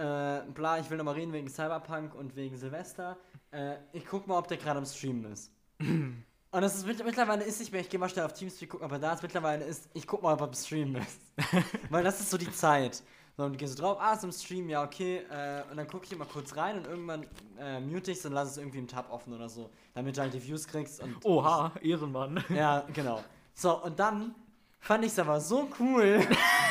äh, bla, ich will nochmal reden wegen Cyberpunk und wegen Silvester. Äh, ich guck mal, ob der gerade am Streamen ist. und das ist mittlerweile ist nicht mehr, ich gehe mal schnell auf Teamspeak gucken, aber da ist mittlerweile ist, ich guck mal, ob er am Streamen ist. Weil das ist so die Zeit. So, und gehst du drauf, ah, ist im Stream, ja, okay. Äh, und dann gucke ich immer kurz rein und irgendwann äh, mute ich und lass es irgendwie im Tab offen oder so. Damit du halt die Views kriegst und. Oha, Ehrenmann. Ja, genau. So, und dann fand ich es aber so cool,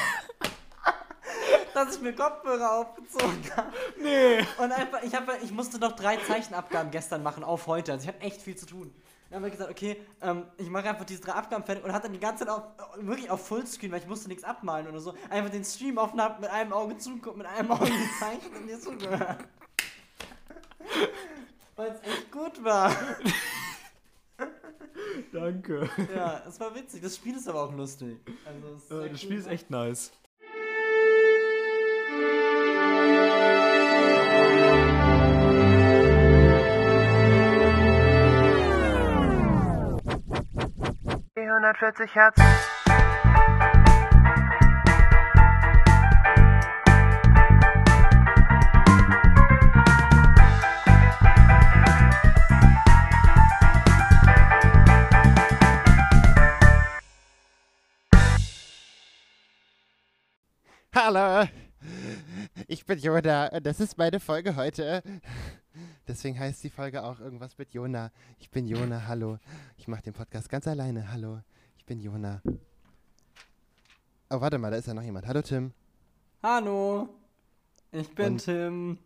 dass ich mir Kopfhörer aufgezogen habe. Nee. Und einfach, ich, hab, ich musste noch drei Zeichenabgaben gestern machen auf heute. Also ich hatte echt viel zu tun. Dann habe ich gesagt, okay, ähm, ich mache einfach diese drei Abgaben fertig und hatte dann die ganze Zeit auf, wirklich auf Fullscreen, weil ich musste nichts abmalen oder so, einfach den Stream offen hab, mit einem Auge zuguckt, mit einem Auge gezeichnet und dir zugehört. Weil es echt gut war. Danke. Ja, es war witzig. Das Spiel ist aber auch lustig. Also, Äh, das cool Spiel ist echt nice. Die 140 Hertz. Hallo, ich bin Jona und das ist meine Folge heute. Deswegen heißt die Folge auch irgendwas mit Jona. Ich bin Jona, hallo. Ich mache den Podcast ganz alleine, hallo. Ich bin Jona. Oh, warte mal, da ist ja noch jemand. Hallo Tim. Hallo, ich bin Und- Tim.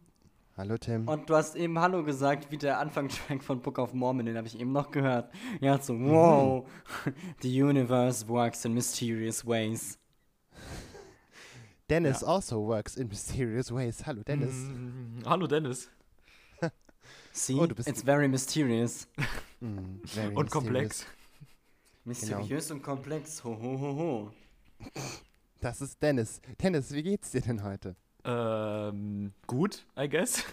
Hallo Tim. Und du hast eben Hallo gesagt, wie der Anfangstrack von Book of Mormon, den habe ich eben noch gehört. Ja, so, Mhm. wow, the universe works in mysterious ways. Dennis ja. also works in mysterious ways. Hallo Dennis. Mm, hallo Dennis. See, Oh, du bist- it's very mysterious. Mm, very Und komplex. Mysteriös und komplex, ho, ho, ho, ho. Das ist Dennis. Dennis, wie geht's dir denn heute? Ähm, gut, I guess.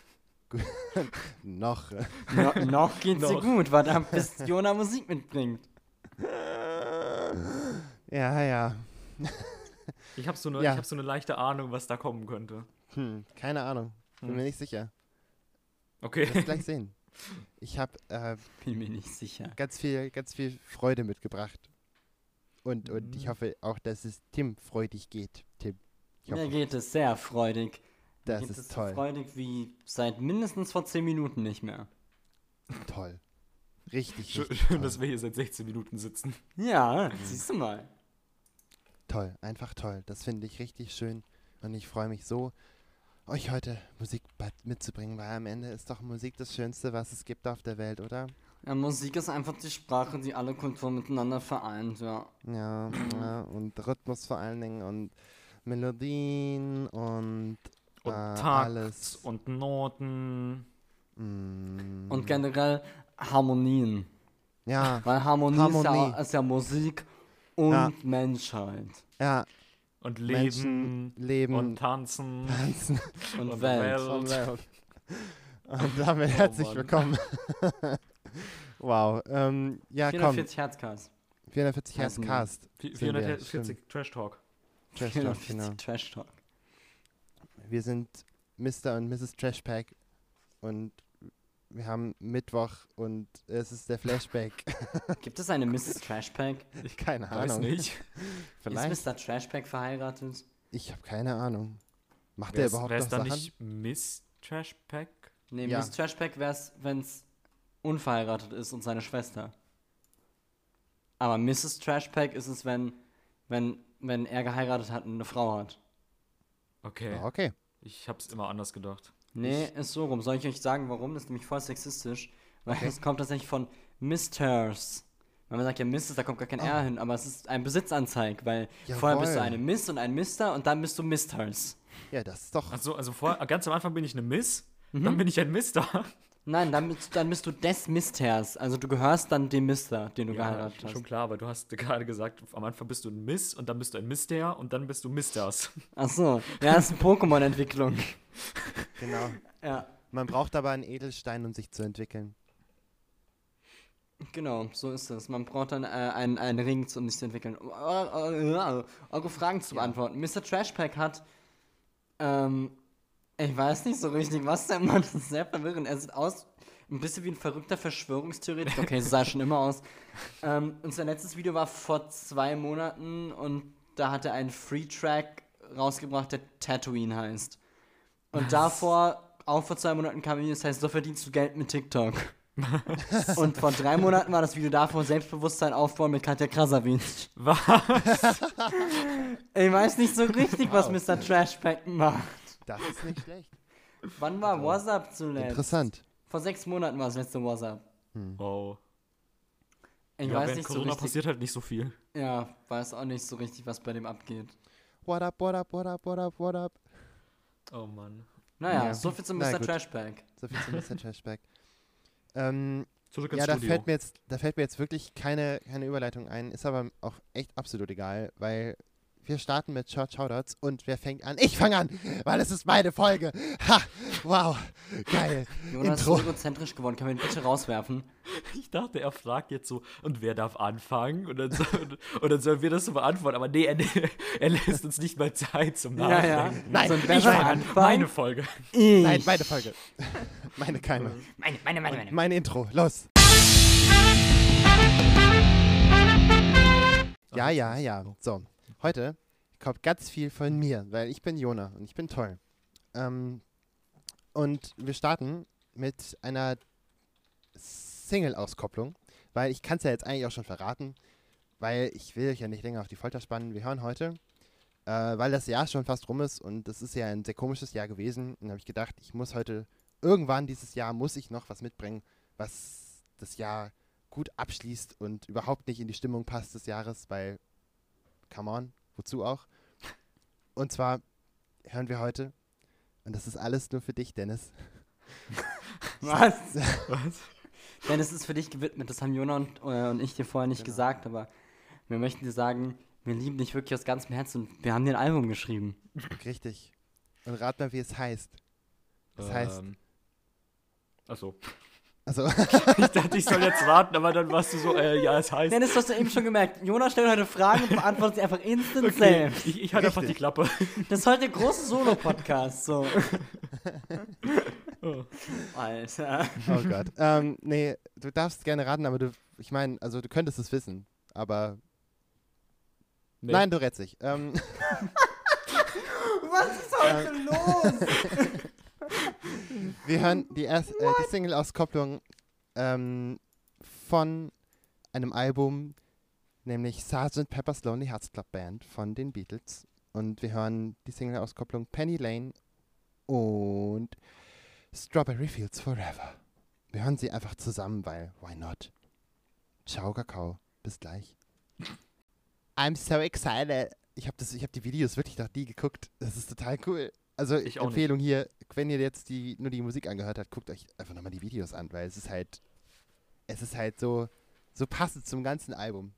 Noch. No, noch geht's dir Noch. gut, weil da bis Jona Musik mitbringt. Ja, ja. Ich habe so, eine- Ja. ich hab so eine leichte Ahnung, was da kommen könnte. Hm, keine Ahnung. Bin Hm. mir nicht sicher. Okay. Lass gleich sehen. Ich habe äh, Bin mir nicht sicher. ganz viel, ganz viel Freude mitgebracht. Und, und ich Mhm. hoffe auch, dass es Tim freudig geht. Tim. Ich Mir hoffe, geht es sehr freudig. Mir das geht ist es toll. so freudig wie seit mindestens vor 10 Minuten nicht mehr. Toll. Richtig, Schön, richtig schön toll. dass wir hier seit 16 Minuten sitzen. Ja, siehst du mal. toll, einfach toll. Das finde ich richtig schön. Und ich freue mich so, euch heute Musik mitzubringen, weil am Ende ist doch Musik das Schönste, was es gibt auf der Welt, oder? Ja, Musik ist einfach die Sprache, die alle Kulturen miteinander vereint, ja. Ja, ja und Rhythmus vor allen Dingen und Melodien und, Und äh, Takt alles. und Noten. Mm, Und generell Harmonien. ja, Weil Harmonie, Ist, ja, Harmonie. ist ja Musik und Ja. Menschheit. ja, Und Menschen Leben. leben Und tanzen. tanzen Und, Und Welt. Welt. und Welt. Und damit Oh, herzlich Mann. willkommen. wow, ähm, ja komm, 440 Herzcast. 440 Hertz Heißen wir. Cast. Vi- sind wir, 440 Trash Talk. Trash Talk, 440 genau. Trash Talk. Wir sind Mr. und Mrs. Trashpack und wir haben Mittwoch und es ist der Flashback. Gibt es eine Mrs. Trashpack? Ich keine weiß Ahnung. nicht. Vielleicht. Ist Mr. Trashpack verheiratet? Ich habe keine Ahnung. Macht Wer er ist, überhaupt wer noch ist da Sachen? nicht Miss Trash Pack? Nee, Ja. Miss Trashpack wäre es, wenn es unverheiratet ist und seine Schwester. Aber Mrs. Trashpack ist es, wenn, wenn, wenn er geheiratet hat und eine Frau hat. Okay. Ah, okay. Ich hab's immer anders gedacht. Nee, ist so rum. Soll ich euch sagen, warum? Das ist nämlich voll sexistisch. Weil es kommt tatsächlich von Misters. Weil man sagt ja Mrs., da kommt gar kein R hin, aber es ist ein Besitzanzeig, weil vorher bist du Jawohl. eine Miss und ein Mister und dann bist du Misters. Ja, das ist doch. Achso, also vor, ganz am Anfang bin ich eine Miss, Mhm. dann bin ich ein Mister. Nein, dann bist, dann bist du des Misters. Also du gehörst dann dem Mister, den du Ja, geheiratet hast. schon klar, aber du hast gerade gesagt, am Anfang bist du ein Miss und dann bist du ein Mister und dann bist du Misters. Ach so, ja, das ist eine Pokémon-Entwicklung. Genau. Ja, Man braucht aber einen Edelstein, um sich zu entwickeln. genau, so ist es. Man braucht dann äh, einen, einen Ring, um sich zu entwickeln. Um eure, eure Fragen zu beantworten. Mr. Trashpack hat ähm, Ich weiß nicht so richtig, was der Mann das ist sehr verwirrend. Er sieht aus ein bisschen wie ein verrückter Verschwörungstheoretiker. Okay, so sah er schon immer aus. Ähm, und sein letztes Video war vor zwei Monaten und da hat er einen Free-Track rausgebracht, der Tatooine heißt. Und davor, auch vor zwei Monaten kam ein Video, das heißt, so verdienst du Geld mit TikTok. und vor drei Monaten war das Video davor Selbstbewusstsein aufbauen mit Katja Krasavic. Was? Ich weiß nicht so richtig, was Mr. Trashpack macht. Das ist nicht schlecht. Wann war WhatsApp zuletzt? Interessant. Vor sechs Monaten war das letzte WhatsApp. Wow. Ich ja, weiß nicht so Corona richtig. passiert halt nicht so viel. Ja, weiß auch nicht so richtig, was bei dem abgeht. What up, what up, what up, what up, what up? Oh Mann. Naja, Ja. so viel zum Mr. gut. Trashpack. So viel zum Mr. Trashback. Ähm, Zurück ins ja, da Studio. fällt, mir jetzt, da fällt mir jetzt wirklich keine, keine Überleitung ein. Ist aber auch echt absolut egal, weil wir starten mit Short Shoutouts und wer fängt an? Ich fange an, weil es ist meine Folge. Ha! Wow! Geil! Jonas Intro. ist egozentrisch geworden. Kann man ihn bitte rauswerfen? Ich dachte, er fragt jetzt so, und wer darf anfangen? Und dann, so, und dann sollen wir das so beantworten. Aber nee, er, er lässt uns nicht mal Zeit zum Ja, ja. Nachdenken. Nein, so, ich wer soll fang an. anfangen? Meine Folge. Ich. Nein, meine Folge. meine keine. meine, meine, meine, meine. Mein Intro. Los! Ja, ja, ja. So, heute kommt ganz viel von mir, weil ich bin Jona und ich bin toll. Ähm, und wir starten mit einer Single-Auskopplung, weil ich kann es ja jetzt eigentlich auch schon verraten, weil ich will euch ja nicht länger auf die Folter spannen. Wir hören heute, äh, weil das Jahr schon fast rum ist und das ist ja ein sehr komisches Jahr gewesen. Und habe ich gedacht, ich muss heute irgendwann dieses Jahr muss ich noch was mitbringen, was das Jahr gut abschließt und überhaupt nicht in die Stimmung passt des Jahres, weil, come on, wozu auch? Und zwar hören wir heute, und das ist alles nur für dich, Dennis. Was? Was? Denn es ist für dich gewidmet. Das haben Jona und, äh, und ich dir vorher nicht Genau. gesagt, aber wir möchten dir sagen, wir lieben dich wirklich aus ganzem Herzen und wir haben dir ein Album geschrieben. Richtig. Und rat mal, wie es heißt. Das heißt, Ähm, Achso. Also, Ich dachte, ich soll jetzt raten, aber dann warst du so, äh, ja, es heißt. Dennis, du hast ja eben schon gemerkt, Jonas stellt heute Fragen und beantwortet sie einfach instant Okay, selbst. ich, ich halte einfach die. Klappe. Das ist heute der große Solo-Podcast, so. Oh. Alter. oh Gott. ähm, nee, du darfst gerne raten, aber du, ich meine, also du könntest es wissen, aber Nee. nein, du rätst dich. Ähm, Was ist heute los? Wir hören die, erst, äh, die Single-Auskopplung ähm, von einem Album, nämlich Sgt. Pepper's Lonely Hearts Club Band von den Beatles. Und wir hören die Single-Auskopplung Penny Lane und Strawberry Fields Forever. Wir hören sie einfach zusammen, weil why not? Ciao, Kakao. Bis gleich. I'm so excited. Ich habe hab die Videos wirklich noch nie geguckt. Das ist total cool. Also nicht. Empfehlung hier, wenn ihr jetzt die, nur die Musik angehört habt, guckt euch einfach nochmal die Videos an, weil es ist halt, es ist halt so, so passend zum ganzen Album.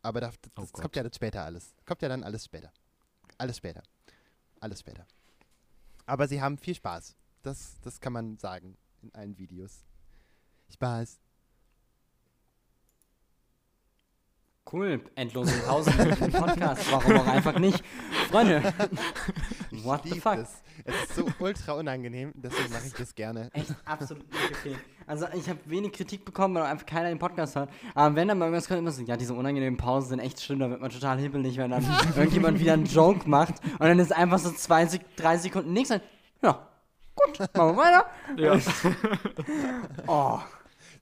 Aber das, das Oh kommt Gott. ja dann später alles. Kommt ja dann alles später. Alles später. Alles später. Aber sie haben viel Spaß. Das, das kann man sagen in allen Videos. Spaß. Cool, endlose Pausen im Podcast. Warum auch einfach nicht? Freunde, what the fuck? Das. Es ist so ultra unangenehm, deswegen mache ich das gerne. Echt absolut nicht okay. Also ich habe wenig Kritik bekommen, weil einfach keiner den Podcast hört. Aber wenn dann mal irgendwas kommt, immer so, ja, diese unangenehmen Pausen sind echt schlimm, da wird man total hibbelig, wenn dann irgendjemand wieder einen Joke macht und dann ist einfach so zwei, Sek drei Sekunden nichts. Dann, ja, gut, machen wir weiter. Ja. Oh.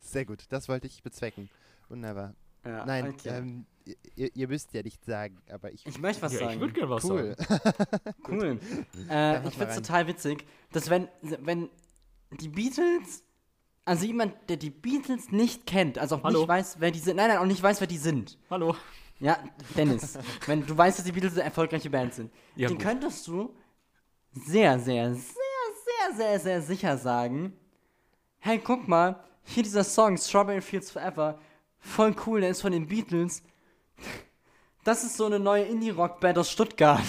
Sehr gut, das wollte ich bezwecken. Wunderbar. Ja, Nein, okay. ähm, ihr, ihr müsst ja nicht sagen, aber ich. ich möchte was ja, ich sagen. würde gerne was cool. sagen. Cool. Äh, ich find's rein. total witzig, dass wenn, wenn die Beatles, also jemand, der die Beatles nicht kennt, also auch Hallo? nicht weiß, wer die sind, nein, nein, auch nicht weiß, wer die sind. Hallo. Ja, Dennis, wenn du weißt, dass die Beatles eine erfolgreiche Band sind, Ja, den gut. könntest du sehr, sehr, sehr, sehr, sehr, sehr sicher sagen, hey, guck mal, hier dieser Song, Strawberry Fields Forever, voll cool, der ist von den Beatles. Das ist so eine neue Indie-Rock-Band aus Stuttgart.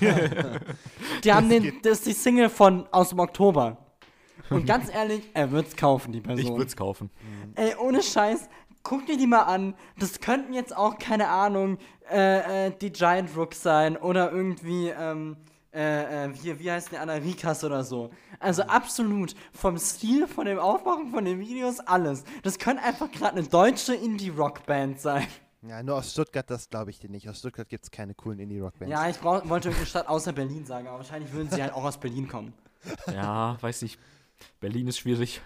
die haben den, das ist die Single von aus dem Oktober. Und ganz ehrlich, er wird's kaufen, die Person. Ich würde es kaufen. Ey, ohne Scheiß, guck dir die mal an. Das könnten jetzt auch, keine Ahnung, äh, äh, die Giant Rooks sein oder irgendwie, ähm, äh, äh, wie, wie heißt der Anna Rikas oder so. Also absolut vom Stil, von dem Aufmachen von den Videos, alles. Das könnte einfach gerade eine deutsche Indie-Rock-Band sein. Ja, nur aus Stuttgart, das glaube ich dir nicht. Aus Stuttgart gibt es keine coolen Indie-Rock-Bands. Ja, ich brauch, wollte irgendeine Stadt außer Berlin sagen, aber wahrscheinlich würden sie halt auch aus Berlin kommen. Ja, weiß nicht. Berlin ist schwierig.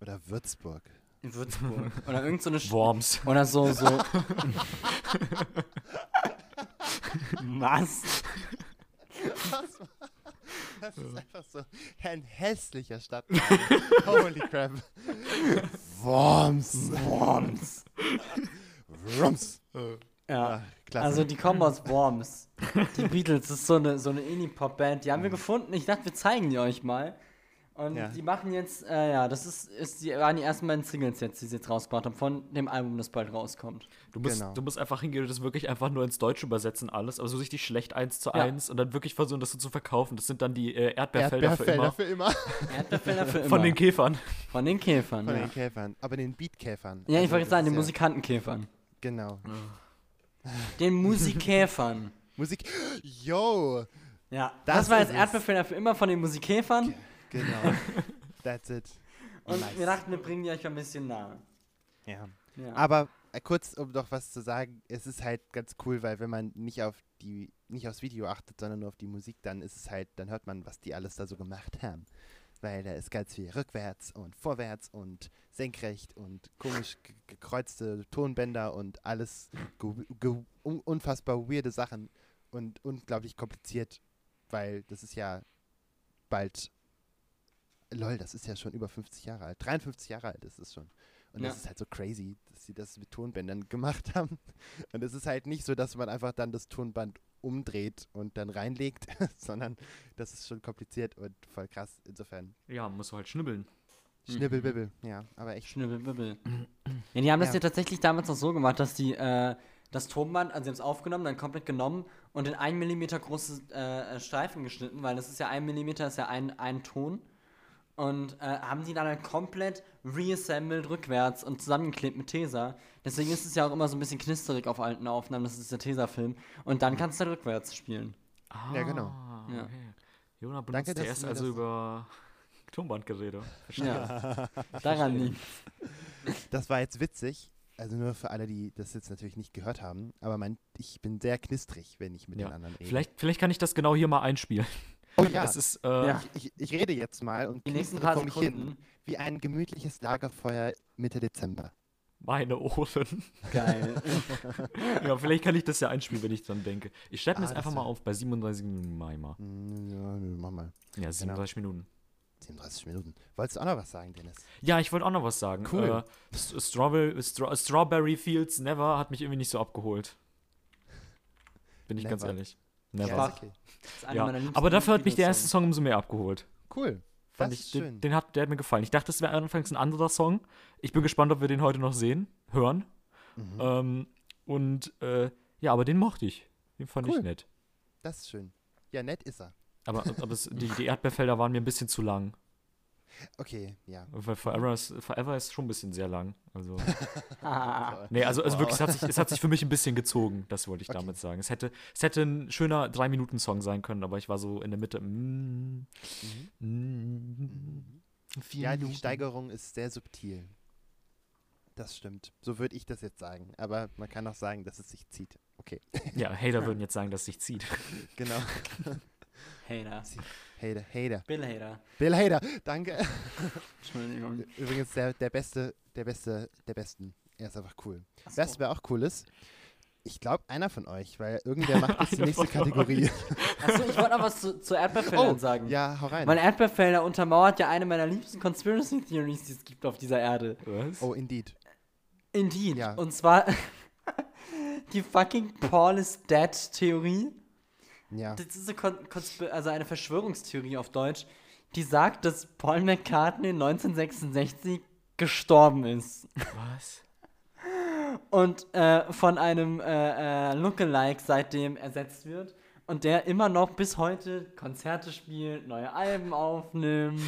Oder Würzburg. In Würzburg. Oder irgend so eine Sch Worms. Oder so, so. Was? Das ist einfach so ein hässlicher Stadtname. Holy crap. Worms. Worms. Worms. Ja. Ah, klasse. Also die kommen aus Worms. Die Beatles das ist so eine, so eine Indie-Pop-Band. Die haben wir gefunden. Ich dachte, wir zeigen die euch mal. Und Ja. die machen jetzt, äh, ja, das ist, ist die, waren die ersten beiden Singles jetzt, die sie jetzt rausgebracht haben, von dem Album, das bald rauskommt. Du musst, Genau. du musst einfach hingehen und das wirklich einfach nur ins Deutsche übersetzen, alles, aber so richtig schlecht eins zu Ja. eins und dann wirklich versuchen, das so zu verkaufen. Das sind dann die äh, Erdbeerfelder, Erdbeerfelder für immer. für immer. Erdbeerfelder für immer. Von den Käfern. Von den Käfern, Von ja. den Käfern. Aber den Beatkäfern. Ja, ich Also, wollte sagen, den ja- Musikantenkäfern. Genau. Den Musikäfern. Musik. Yo! Ja, Das das, war jetzt. Erdbeerfelder für immer von den Musikäfern. Genau. That's it. Und Nice. wir dachten, wir bringen die euch ein bisschen nahe. Ja. Ja. Aber äh, kurz, um noch was zu sagen, es ist halt ganz cool, weil wenn man nicht auf die, nicht aufs Video achtet, sondern nur auf die Musik, dann ist es halt, dann hört man, was die alles da so gemacht haben. Weil da ist ganz viel rückwärts und vorwärts und senkrecht und komisch ge- gekreuzte Tonbänder und alles ge ge un unfassbar weirde Sachen und unglaublich kompliziert, weil das ist ja bald, lol, das ist ja schon über 50 Jahre alt, 53 Jahre alt ist es schon. Und Ja. das ist halt so crazy, dass sie das mit Tonbändern gemacht haben. Und es ist halt nicht so, dass man einfach dann das Tonband umdreht und dann reinlegt, sondern das ist schon kompliziert und voll krass. Insofern, Ja, musst du halt schnibbeln. Schnibbelbibbel, ja, aber echt. Schnibbelbibbel. Ja, die haben das Ja. ja tatsächlich damals auch so gemacht, dass die äh, das Tonband, also sie haben es aufgenommen, dann komplett genommen und in 1 mm große äh, Streifen geschnitten, weil das ist ja 1 mm, ist ja ein, ein Ton. Und äh, haben die dann halt komplett reassembled rückwärts und zusammengeklebt mit Tesa. Deswegen ist es ja auch immer so ein bisschen knisterig auf alten Aufnahmen, das ist der Tesa-Film. Und dann kannst du halt rückwärts spielen. Ah, Ja, genau. Ja. Okay. Jona benutzt Danke, mir also das- über Tonbandgeräte. Ja. Daran liegt. Das war jetzt witzig. Also nur für alle, die das jetzt natürlich nicht gehört haben. Aber mein, ich bin sehr knistrig, wenn ich mit Ja. den anderen rede. Vielleicht, vielleicht kann ich das genau hier mal einspielen. Oh ja, Es ist, äh, Ja. ich, ich rede jetzt mal und Die nächsten paar vor mich hin Sekunden. wie ein gemütliches Lagerfeuer Mitte Dezember. meine Ohren. Geil. ja, vielleicht kann ich das ja einspielen, wenn ich dran denke. Ich schreibe mir Ah, das einfach mal auf bei 37 Minuten Mai mal. Hm, Ja, mach mal. Ja, 37 Minuten. 37 Minuten. Wolltest du auch noch was sagen, Dennis? Ja, ich wollte auch noch was sagen. Cool. Äh, Strawberry, Stra Strawberry Fields Never hat mich irgendwie nicht so abgeholt. Bin ich ganz Never. ehrlich. Ja, Never. ist okay. Das ist einer Ja, aber dafür hat mich der erste. Song umso mehr abgeholt. Cool. Fand das ich, ist den, schön. den hat, der hat mir gefallen. Ich dachte, es wäre anfangs ein anderer Song. Ich bin gespannt, ob wir den heute noch sehen, hören. Mhm. Ähm, und äh, ja, aber den mochte ich. Den fand Cool. ich nett. Das ist schön. Ja, nett ist er. Aber, aber es, die, die Erdbeerfelder waren mir ein bisschen zu lang. Okay, ja. Weil Forever ist, Forever ist schon ein bisschen sehr lang. Also, Ah, nee, also, also wirklich, es hat, sich, es hat sich für mich ein bisschen gezogen, das wollte ich Okay. damit sagen. Es hätte, es hätte ein schöner 3-Minuten-Song sein können, aber ich war so in der Mitte. Mm, mm, vier Ja, die Minuten. Steigerung ist sehr subtil. Das stimmt. So würde ich das jetzt sagen. Aber man kann auch sagen, dass es sich zieht. Okay, Ja, Hater würden jetzt sagen, dass es sich zieht. genau. Hater. Hater, Hater. Bill Hater. Bill Hater, danke. Entschuldigung. Übrigens der, der Beste, der Beste, der Besten. Er ist einfach cool. Achso. Weißt du, wer auch cool ist? Ich glaube, einer von euch, weil irgendwer macht jetzt die nächste Kategorie. Achso, ich wollte noch was zu, zu Erdbeerfeldern sagen. Oh, ja, hau rein. Weil Erdbeerfelder untermauert ja eine meiner liebsten Conspiracy Theories, die es gibt auf dieser Erde. Was? Oh, indeed. Indeed. Ja. Und zwar die fucking Paul is Dead Theorie. Ja. Das ist eine, also eine Verschwörungstheorie auf Deutsch, die sagt, dass Paul McCartney 1966 gestorben ist. Was? und äh, von einem äh, äh, Lookalike seitdem ersetzt wird und der immer noch bis heute Konzerte spielt, neue Alben aufnimmt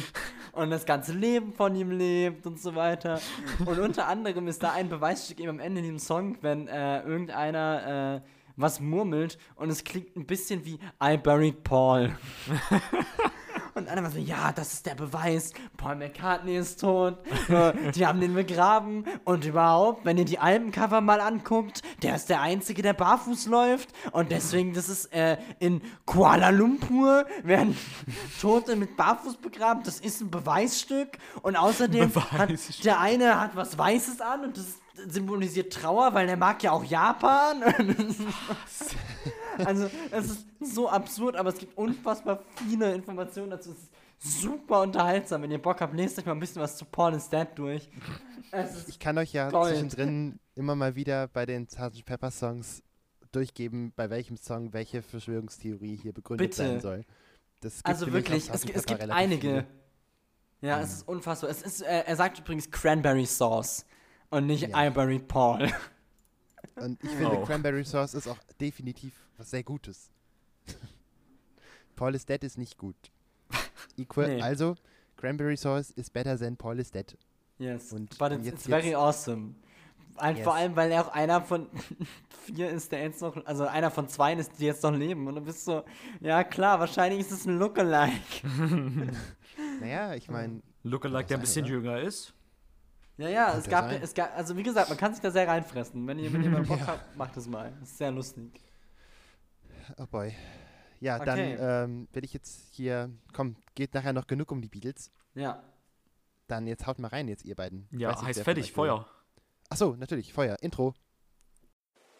und das ganze Leben von ihm lebt und so weiter. Und unter anderem ist da ein Beweisstück eben am Ende in diesem Song, wenn äh, irgendeiner äh, was murmelt und es klingt ein bisschen wie I buried Paul. Und einer war so, ja, das ist der Beweis, Paul McCartney ist tot, die haben den begraben und überhaupt, wenn ihr die Albencover mal anguckt, der ist der Einzige, der barfuß läuft und deswegen, das ist äh, in Kuala Lumpur, werden Tote mit barfuß begraben, das ist ein Beweisstück und außerdem hat Beweisstück. der eine hat was Weißes an und das symbolisiert Trauer, weil der mag ja auch Japan. Also, es ist so absurd, aber es gibt unfassbar viele Informationen dazu. Es ist super unterhaltsam. Wenn ihr Bock habt, lest euch mal ein bisschen was zu Paul is Dead durch. Ich kann euch ja Gold. zwischendrin immer mal wieder bei den Sgt. Pepper Songs durchgeben, bei welchem Song welche Verschwörungstheorie hier begründet Bitte. sein soll. Das gibt also wirklich, es, es gibt einige. viele. Ja, es ist unfassbar. Es ist, äh, er sagt übrigens Cranberry Sauce und nicht Ja. I buried Paul. Und ich finde, Oh. Cranberry Sauce ist auch definitiv was sehr Gutes. Paul is Dead ist nicht gut. Equal, Nee. Also, Cranberry Sauce is better than Paul is Dead. Yes, Und but it's, jetzt- it's very jetzt- awesome. Ein, Yes. Vor allem, weil er auch einer von vier ist, der jetzt noch, also einer von zwei ist, die jetzt noch leben. Und du bist so, ja klar, wahrscheinlich ist es ein Lookalike. Naja, ich meine, Lookalike, der ein bisschen oder? jünger ist. Ja, ja, es ja gab, sein. es gab, also wie gesagt, man kann sich da sehr reinfressen. Wenn ihr, wenn ihr mal Bock habt, macht es mal. Das ist sehr lustig. oh boy. Ja, Okay. dann ähm, will ich jetzt hier, komm, geht nachher noch genug um die Beatles. Ja. Dann jetzt haut mal rein, jetzt ihr beiden. Ja, weiß nicht, heißt fertig. Feuer. Achso, natürlich, Feuer, Intro.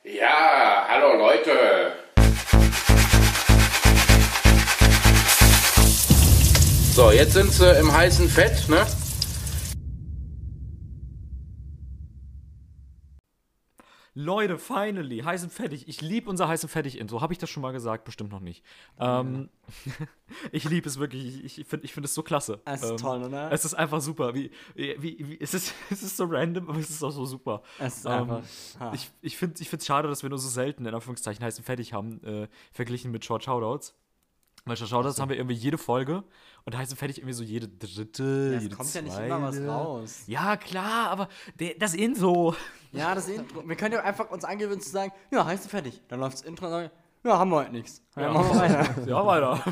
Ja, hallo Leute. So, jetzt sind sie im heißen Fett, ne? Leute, finally, heiß und fertig. Ich liebe unser heiß und fertig Intro. Habe ich das schon mal gesagt? Bestimmt noch nicht. Ähm, ich liebe es wirklich. Ich, ich finde ich find es so klasse. Es ist ähm, toll, oder? Es ist einfach super. Wie, wie, wie, es, ist, es ist so random, aber es ist auch so super. Es ist Ähm, einfach. ha. Ich, ich finde es schade, dass wir nur so selten in Anführungszeichen heiß und fertig haben, äh, verglichen mit Short Shoutouts. Weil Short Shoutouts haben wir irgendwie jede Folge und heiß und fertig irgendwie so jede dritte, Ja, es jede kommt ja zweite. nicht immer was raus. Ja, klar, aber der, das Intro. Ja, das Intro. Wir können ja einfach uns angewöhnen zu sagen, ja, heißt du fertig. Dann läuft das Intro und sagen, ja, haben wir heute nichts. Ja, Ja. machen wir weiter. Ja, weiter.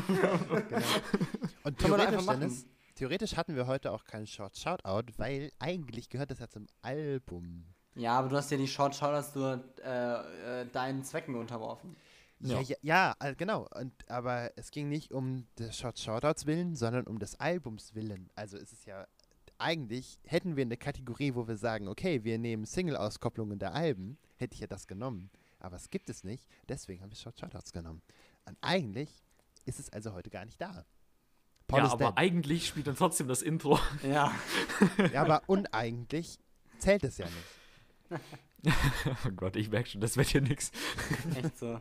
Und man doch theoretisch. Dennis, theoretisch hatten wir heute auch keinen Short Shoutout, weil eigentlich gehört das ja zum Album. Ja, aber du hast ja die Short Shoutouts nur äh, äh, deinen Zwecken unterworfen. Ja, Ja. ja, ja genau. Und, aber es ging nicht um des Short Shoutouts willen, sondern um des Albums willen. Also ist es ja eigentlich, hätten wir eine Kategorie, wo wir sagen, okay, wir nehmen Single-Auskopplungen der Alben, hätte ich ja das genommen. Aber es gibt es nicht, deswegen haben wir Short Shoutouts genommen. Und eigentlich ist es also heute gar nicht da. Paul ja, aber dead. eigentlich spielt dann trotzdem das Intro. Ja. Ja, aber uneigentlich zählt es ja nicht. Oh Gott, ich merke schon, das wird hier nix. Echt so.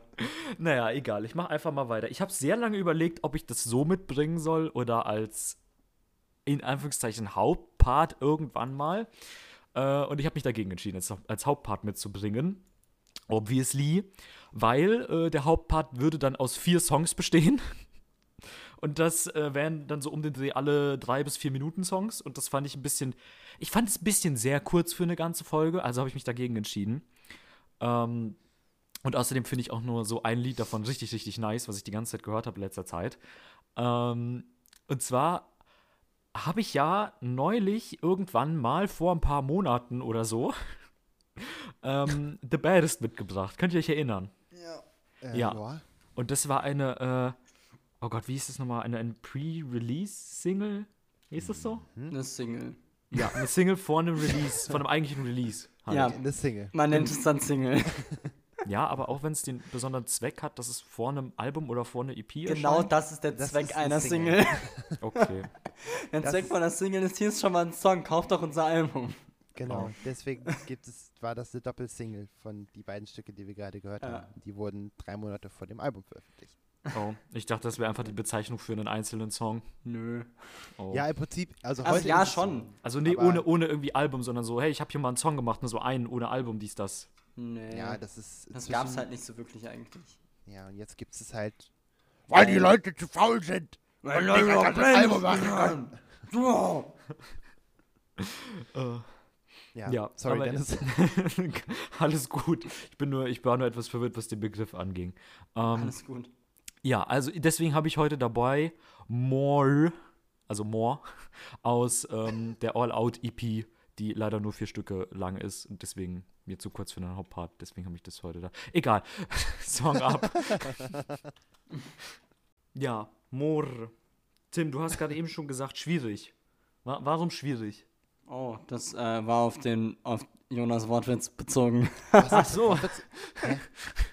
Naja, egal, ich mache einfach mal weiter. Ich habe sehr lange überlegt, ob ich das so mitbringen soll oder als in Anführungszeichen Hauptpart irgendwann mal. Äh, und ich habe mich dagegen entschieden, als, als Hauptpart mitzubringen. Obviously, weil äh, der Hauptpart würde dann aus vier Songs bestehen. Und das äh, wären dann so um den Dreh alle drei bis vier Minuten Songs. Und das fand ich ein bisschen, ich fand es ein bisschen sehr kurz für eine ganze Folge. Also habe ich mich dagegen entschieden. Ähm, und außerdem finde ich auch nur so ein Lied davon richtig, richtig nice, was ich die ganze Zeit gehört habe in letzter Zeit. Ähm, und zwar habe ich ja neulich irgendwann mal vor ein paar Monaten oder so ähm, The Baddest mitgebracht. Könnt ihr euch erinnern? Äh, Ja. Und das war eine, äh, oh Gott, wie hieß das nochmal? Eine, eine Pre-Release-Single? Hieß das so? Eine Single. Ja, eine Single vor einem Release, von einem eigentlichen Release. Halt. Ja. Eine Single. Man nennt es dann Single. Ja, aber auch wenn es den besonderen Zweck hat, dass es vor einem Album oder vor einer EP genau erscheint. das ist der Das Zweck ist eine einer Single. Single. Okay. Der Das Zweck ist- von einer Single ist, hier ist schon mal ein Song, kauft doch unser Album. Genau. Oh. Deswegen gibt es, war das eine Doppelsingle von die beiden Stücke, die wir gerade gehört Ja. haben. Die wurden drei Monate vor dem Album veröffentlicht. Oh, ich dachte, das wäre einfach die Bezeichnung für einen einzelnen Song. Nö. Oh. Ja, im Prinzip, also, Also heute ja, ist es schon. So. also nee, ohne, ohne irgendwie Album, sondern so, hey, ich habe hier mal einen Song gemacht, nur so einen ohne Album, dies, das. Nee. Ja, das ist. das inzwischen- gab's halt nicht so wirklich eigentlich. Ja, und jetzt gibt es halt. Weil die Leute zu faul sind. Weil ein ganzes Album machen können. Äh. Ja, Ja, sorry, aber- Dennis. Alles gut. Ich bin nur, ich war nur etwas verwirrt, was den Begriff anging. Ähm, Alles gut. Ja, also deswegen habe ich heute dabei More, also More, aus ähm, der All-Out-EP, die leider nur vier Stücke lang ist und deswegen mir zu kurz für den Hauptpart. Deswegen habe ich das heute da. Egal. Song ab. ja, More. Tim, du hast gerade eben schon gesagt, schwierig. Wa warum schwierig? Oh, das äh, war auf den auf Jonas Wortwitz bezogen. Ach so. Hä?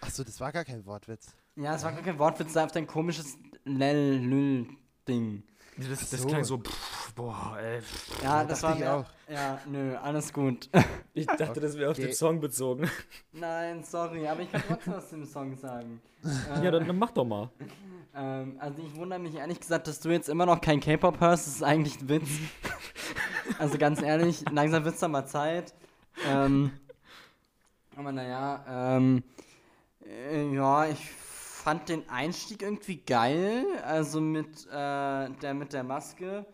Achso, das war gar kein Wortwitz. Ja, es war gar kein Wortwitz, es war auf dein komisches Lel-Lül-Ding. Das, das so. klang so, pff, boah, ey. pff. Ja, das war ich mehr, auch. Ja, nö, alles gut. Ich dachte, das wäre auf Okay. den Song bezogen. Nein, sorry, aber ich kann trotzdem was zum Song sagen. Ja, dann, dann mach doch mal. Ähm, also ich wundere mich ehrlich gesagt, dass du jetzt immer noch kein K-Pop hörst. Das ist eigentlich ein Witz. also ganz ehrlich, langsam wird's doch mal Zeit. Ähm, aber naja, ähm, äh, ja, ich fand den Einstieg irgendwie geil. Also mit äh, der mit der Maske.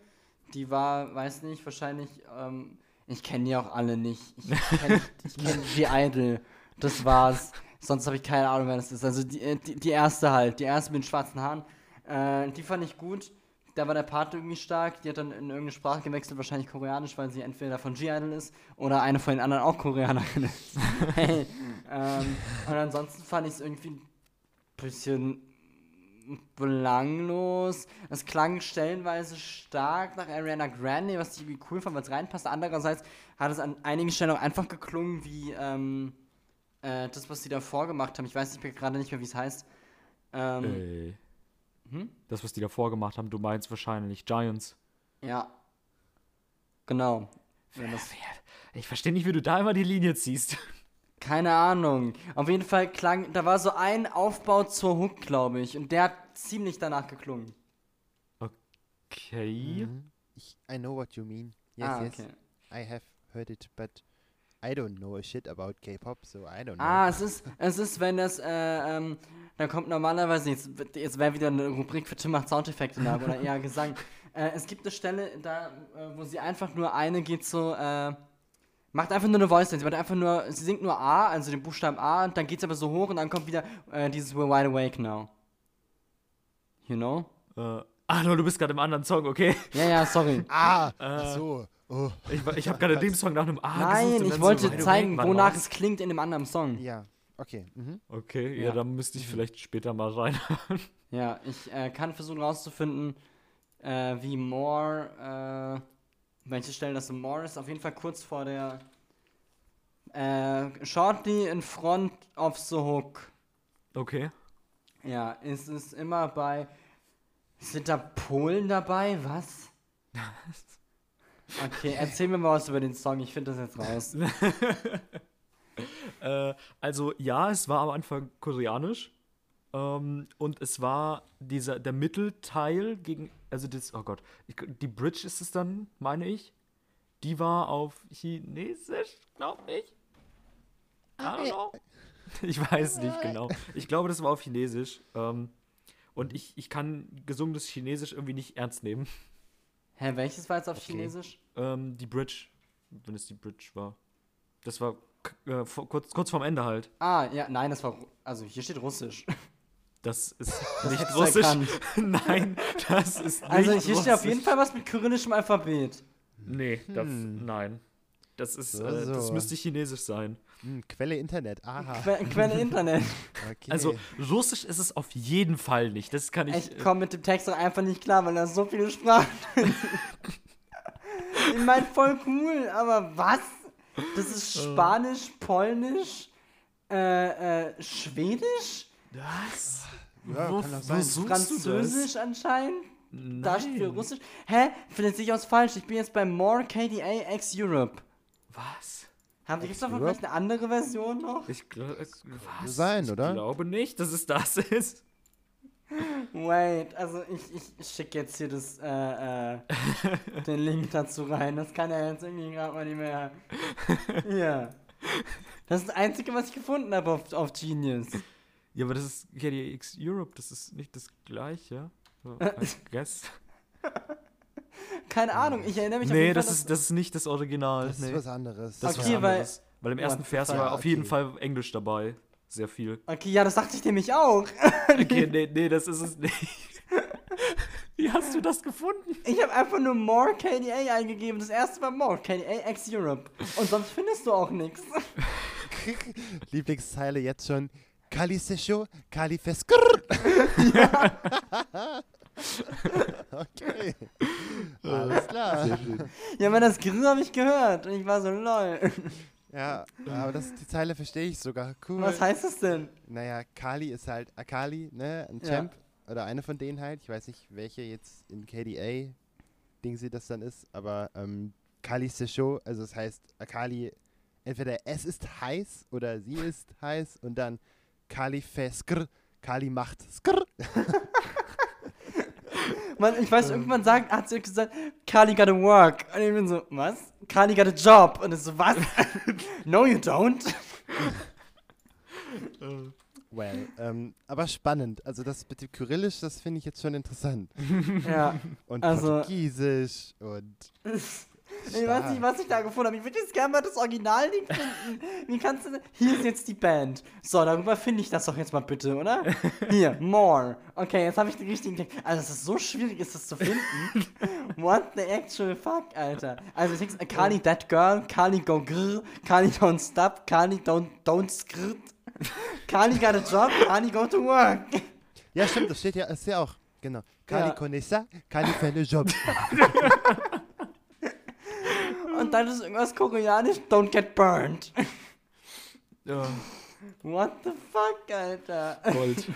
Die war, weiß nicht, wahrscheinlich, ähm, ich kenne die auch alle nicht. Ich kenne kenn die Idol. Das war's. Sonst habe ich keine Ahnung, wer das ist. Also die, äh, die, die erste halt, die erste mit den schwarzen Haaren. Äh, die fand ich gut. Da war der Part irgendwie stark. Die hat dann in irgendeine Sprache gewechselt, wahrscheinlich Koreanisch, weil sie entweder von G-Idol ist oder eine von den anderen auch Koreanerin ist. hey. ähm, und ansonsten fand ich es irgendwie bisschen belanglos. Es klang stellenweise stark nach Ariana Grande, was ich irgendwie cool fand, weil es reinpasst. Andererseits hat es an einigen Stellen auch einfach geklungen wie ähm, äh, das, was sie davor gemacht haben. Ich weiß nicht mehr, gerade nicht mehr, wie es heißt. Ähm, Ey. Hm? Das, was die davor gemacht haben, du meinst wahrscheinlich Giants. Ja. Genau. Ich verstehe nicht, wie du da immer die Linie ziehst. Keine Ahnung. Auf jeden Fall klang, da war so ein Aufbau zur Hook, glaube ich. Und der hat ziemlich danach geklungen. Okay. Mhm. Ich, I know what you mean. Yes, ah, yes. okay. I have heard it, but I don't know a shit about K-Pop, so I don't know. Ah, es ist, es ist, wenn das, äh, ähm, da kommt normalerweise, jetzt, jetzt wäre wieder eine Rubrik für Tim macht Soundeffekte nach oder eher Gesang. Äh, es gibt eine Stelle, da, äh, wo sie einfach nur eine geht so, äh, macht einfach nur eine Voice Dance. Sie macht einfach nur, sie singt nur A, also den Buchstaben A, und dann geht's aber so hoch und dann kommt wieder äh, dieses We're wide awake now. You know? Äh, ah, no, du bist gerade im anderen Song, okay. Ja, ja, sorry. Ah, Äh, so. Oh, Ich, ich habe gerade dem Song nach einem A gesucht. Nein, und ich wollte so, zeigen, wonach es klingt in dem anderen Song. ja. Okay. Mhm. Okay, ja, Ja. dann müsste ich vielleicht später mal rein. Ja, ich äh, kann versuchen rauszufinden, äh, wie More, äh, welche Stellen das ist. Auf jeden Fall kurz vor der äh, Shortly in front of the hook. Okay. Ja, ist es immer bei. Sind da Polen dabei? Was? Okay, erzähl mir mal was über den Song. Ich finde das jetzt raus. Äh, also ja, es war am Anfang koreanisch. Ähm, und es war dieser, der Mittelteil gegen, also das, oh Gott, ich, die Bridge ist es dann, meine ich. Die war auf Chinesisch, glaube ich. I don't know. Ich weiß nicht genau. Ich glaube, das war auf Chinesisch. Ähm, und ich, ich kann gesungenes Chinesisch irgendwie nicht ernst nehmen. Hä, welches war jetzt auf Okay. Chinesisch? Ähm, die Bridge, wenn es die Bridge war. Das war äh, vor, kurz, kurz vorm Ende halt. Ah, ja, nein, das war. Also hier steht Russisch. Das ist Das nicht du Russisch. Nein, das ist nicht Also hier steht auf jeden Russisch. Fall was mit kyrillischem Alphabet. Nee, das, Hm. nein. Das ist, So, äh, das so. müsste Chinesisch sein. Hm, Quelle Internet. Aha. Que Quelle Internet. Okay. Also Russisch ist es auf jeden Fall nicht. Das kann ich. Ich äh, komme mit dem Text auch einfach nicht klar, weil da so viele Sprachen. Ich meine, voll cool, aber was? Das ist Spanisch, Polnisch, äh, äh, Schwedisch, Was? ja, wo, kann wo sein. suchst Französisch anscheinend. du Da das? steht für Nein. Russisch. Hä? Vielleicht sehe ich was falsch. Ich bin jetzt bei More KDA X Europe. Was? Haben noch Europe? vielleicht eine andere Version noch? Ich glaube. Was? sein, ich oder? glaube nicht, dass es das ist. Wait, also ich, ich schicke jetzt hier das, äh, äh, den Link dazu rein. Das kann er jetzt irgendwie gerade mal nicht mehr. Hier. Das ist das Einzige, was ich gefunden habe auf, auf Genius. Ja, aber das ist KDX Europe, das ist nicht das gleiche. Guess. Keine Ahnung, ich erinnere mich auf Nee, jeden das Fall, ist, das ist nicht das Original. Das nee. ist was anderes. Das ist Okay, was weil- anderes. Weil im ersten Vers war auf jeden Okay. Fall Englisch dabei. Sehr viel. Okay, ja, das dachte ich nämlich auch. Okay, nee, nee, das ist es nicht. Wie hast du das gefunden? Ich habe einfach nur More KDA eingegeben. Das erste war More KDA X Europe. Und sonst findest du auch nichts. Lieblingszeile jetzt schon. Kali Secho, Kali Feskrr. okay. Alles klar. Ja, aber das Grill habe ich gehört. Und ich war so, lol. Ja, aber das, die Zeile verstehe ich sogar. Cool. Was heißt das denn? Naja, Kali ist halt Akali, ne? Ein Ja. Champ. Oder eine von denen halt. Ich weiß nicht, welche jetzt in KDA Ding sie das dann ist, aber ähm, Kali Secho, also das heißt Akali, entweder es ist heiß oder sie ist heiß und dann Kali Feskr, Kali macht Skr. Man, ich weiß, irgendwann sagt, hat sie gesagt, Kali gotta work. Und ich bin so, was? Kali got a job. Und ich so, was? no, you don't. Well, ähm, aber spannend. Also das mit dem Kyrillisch, das finde ich jetzt schon interessant. Ja. Und Also- Portugiesisch und Ich weiß nicht, was ich da gefunden habe. Ich würde jetzt gerne mal das Originalding finden. Wie kannst du. Hier ist jetzt die Band. So, darüber finde ich das doch jetzt mal bitte, oder? Hier, more. Okay, jetzt habe ich den richtigen Text. Also, es ist so schwierig, ist das zu finden. What the actual fuck, Alter? Also, ich denke, Kali that girl, Kali go grr, Kali don't stop, Kali don't, don't skrt. Kali got a job, Kali go to work. Ja, stimmt, das steht ja, ist ja auch. Genau. Kali Ja. Konessa, Kali für einen Job. Und dann ist irgendwas koreanisch, don't get burned. Ja, What the fuck, Alter? Gold.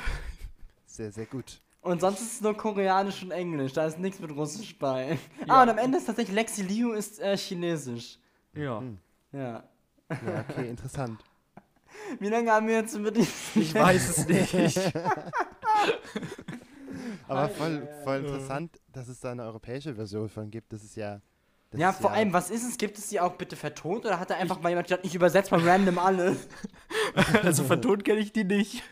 Sehr, sehr gut. Und sonst ist es nur Koreanisch und Englisch, da ist nichts mit Russisch bei. Ah, und am Ende ist tatsächlich Lexi Liu ist äh, Chinesisch. Ja. Hm. Ja. Ja, okay, interessant. Wie lange haben wir jetzt über die. Ich weiß es nicht. Aber voll, voll interessant, dass es da eine europäische Version von gibt. Das ist ja. Das Ja, vor allem, was ist es? Gibt es die auch bitte vertont oder hat da einfach mal jemand gesagt, ich übersetze mal random alles? Also vertont kenne ich die nicht.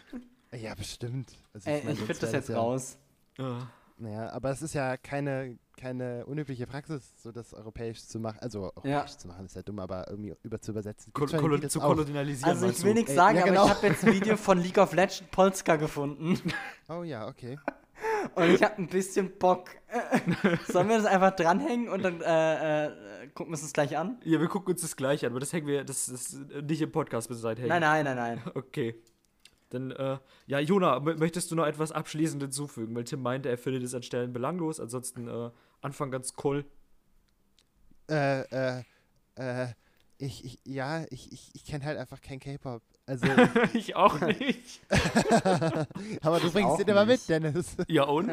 Ja, bestimmt. Also, Ey, mein, ich finde das jetzt ja, raus. Ja. Naja, aber es ist ja keine, keine unübliche Praxis, so das europäisch zu machen. Also europäisch Ja. zu machen ist ja dumm, aber irgendwie über zu übersetzen. Kol das zu kolonialisieren. Also, ich will nichts Ey, sagen, ja, aber genau. ich habe jetzt ein Video von League of Legends Polska gefunden. Oh ja, okay. Und ich habe ein bisschen Bock. Sollen wir das einfach dranhängen und dann äh, äh, gucken wir uns das gleich an? Ja, wir gucken uns das gleich an, aber das hängen wir, das ist nicht im Podcast bis hängen. Nein, nein, nein, nein. Okay. Dann, äh, ja, Jona, mö- möchtest du noch etwas abschließend hinzufügen? Weil Tim meinte, er findet es an Stellen belanglos, ansonsten äh, Anfang ganz cool. Äh, äh, äh, ich, ich, ja, ich, ich, ich kenne halt einfach kein K-Pop. Also, ich auch nicht. aber du bringst den immer mit. Dennis. Ja, und?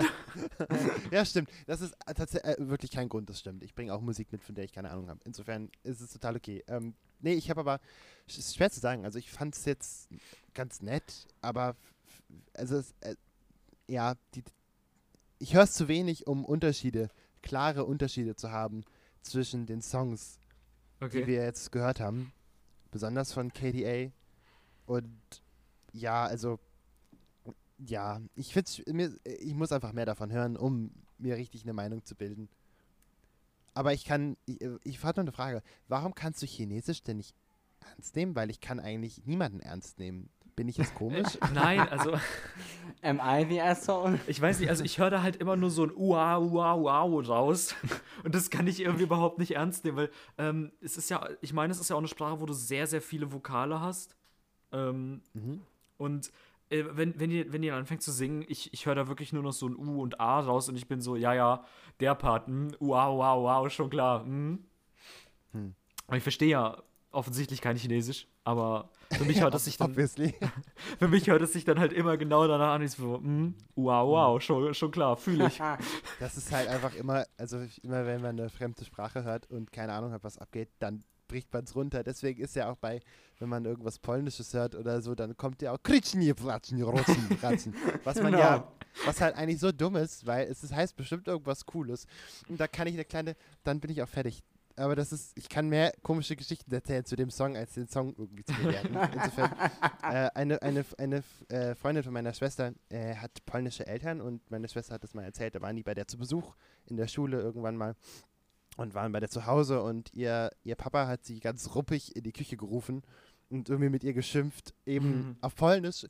ja, stimmt. Das ist tatsächlich äh, wirklich kein Grund, das stimmt. Ich bringe auch Musik mit, von der ich keine Ahnung habe. Insofern ist es total okay. Ähm, nee, ich habe aber, es ist schwer zu sagen. Also ich fand es jetzt ganz nett, aber also es, äh, ja, die, ich höre es zu wenig, um Unterschiede, klare Unterschiede zu haben zwischen den Songs, die Okay. wir jetzt gehört haben. Besonders von KDA. Und ja, also ja, ich find's, mir, ich muss einfach mehr davon hören, um mir richtig eine Meinung zu bilden. Aber ich kann, ich, ich frage noch eine Frage. Warum kannst du Chinesisch denn nicht ernst nehmen? Weil ich kann eigentlich niemanden ernst nehmen. Bin ich jetzt komisch? Nein, also, Am I the asshole? ich weiß nicht, also ich höre da halt immer nur so ein Ua, Ua, Wow raus. Und das kann ich irgendwie überhaupt nicht ernst nehmen, weil ähm, es ist ja, ich meine, es ist ja auch eine Sprache, wo du sehr, sehr viele Vokale hast. Ähm, Mhm. Und äh, wenn, wenn, ihr, wenn ihr anfängt zu singen, ich, ich höre da wirklich nur noch so ein U und A raus und ich bin so, ja, ja, der Part, hm, wow, wow, wow, schon klar. Hm. Hm. Aber ich verstehe ja offensichtlich kein Chinesisch, aber für mich hört es sich dann, für mich hört es sich dann halt immer genau danach an, ich so, hm, wow, wow, schon, schon klar, fühle ich. Das ist halt einfach immer, also immer wenn man eine fremde Sprache hört und keine Ahnung hat, was abgeht, dann bricht man es runter. Deswegen ist ja auch bei, wenn man irgendwas Polnisches hört oder so, dann kommt ja auch Kritschnie, Platschen, Rutschen, Ratschen. Was man Genau. ja, was halt eigentlich so dumm ist, weil es heißt bestimmt irgendwas Cooles. Und da kann ich eine kleine, dann bin ich auch fertig. aber das ist, ich kann mehr komische Geschichten erzählen zu dem Song, als den Song irgendwie zu bewerten. Insofern, äh, eine, eine, eine äh, Freundin von meiner Schwester äh, hat polnische Eltern und meine Schwester hat das mal erzählt, da waren die bei der zu Besuch in der Schule irgendwann mal und waren bei der zu Hause und ihr, ihr Papa hat sie ganz ruppig in die Küche gerufen und irgendwie mit ihr geschimpft, eben Mhm. auf Polnisch.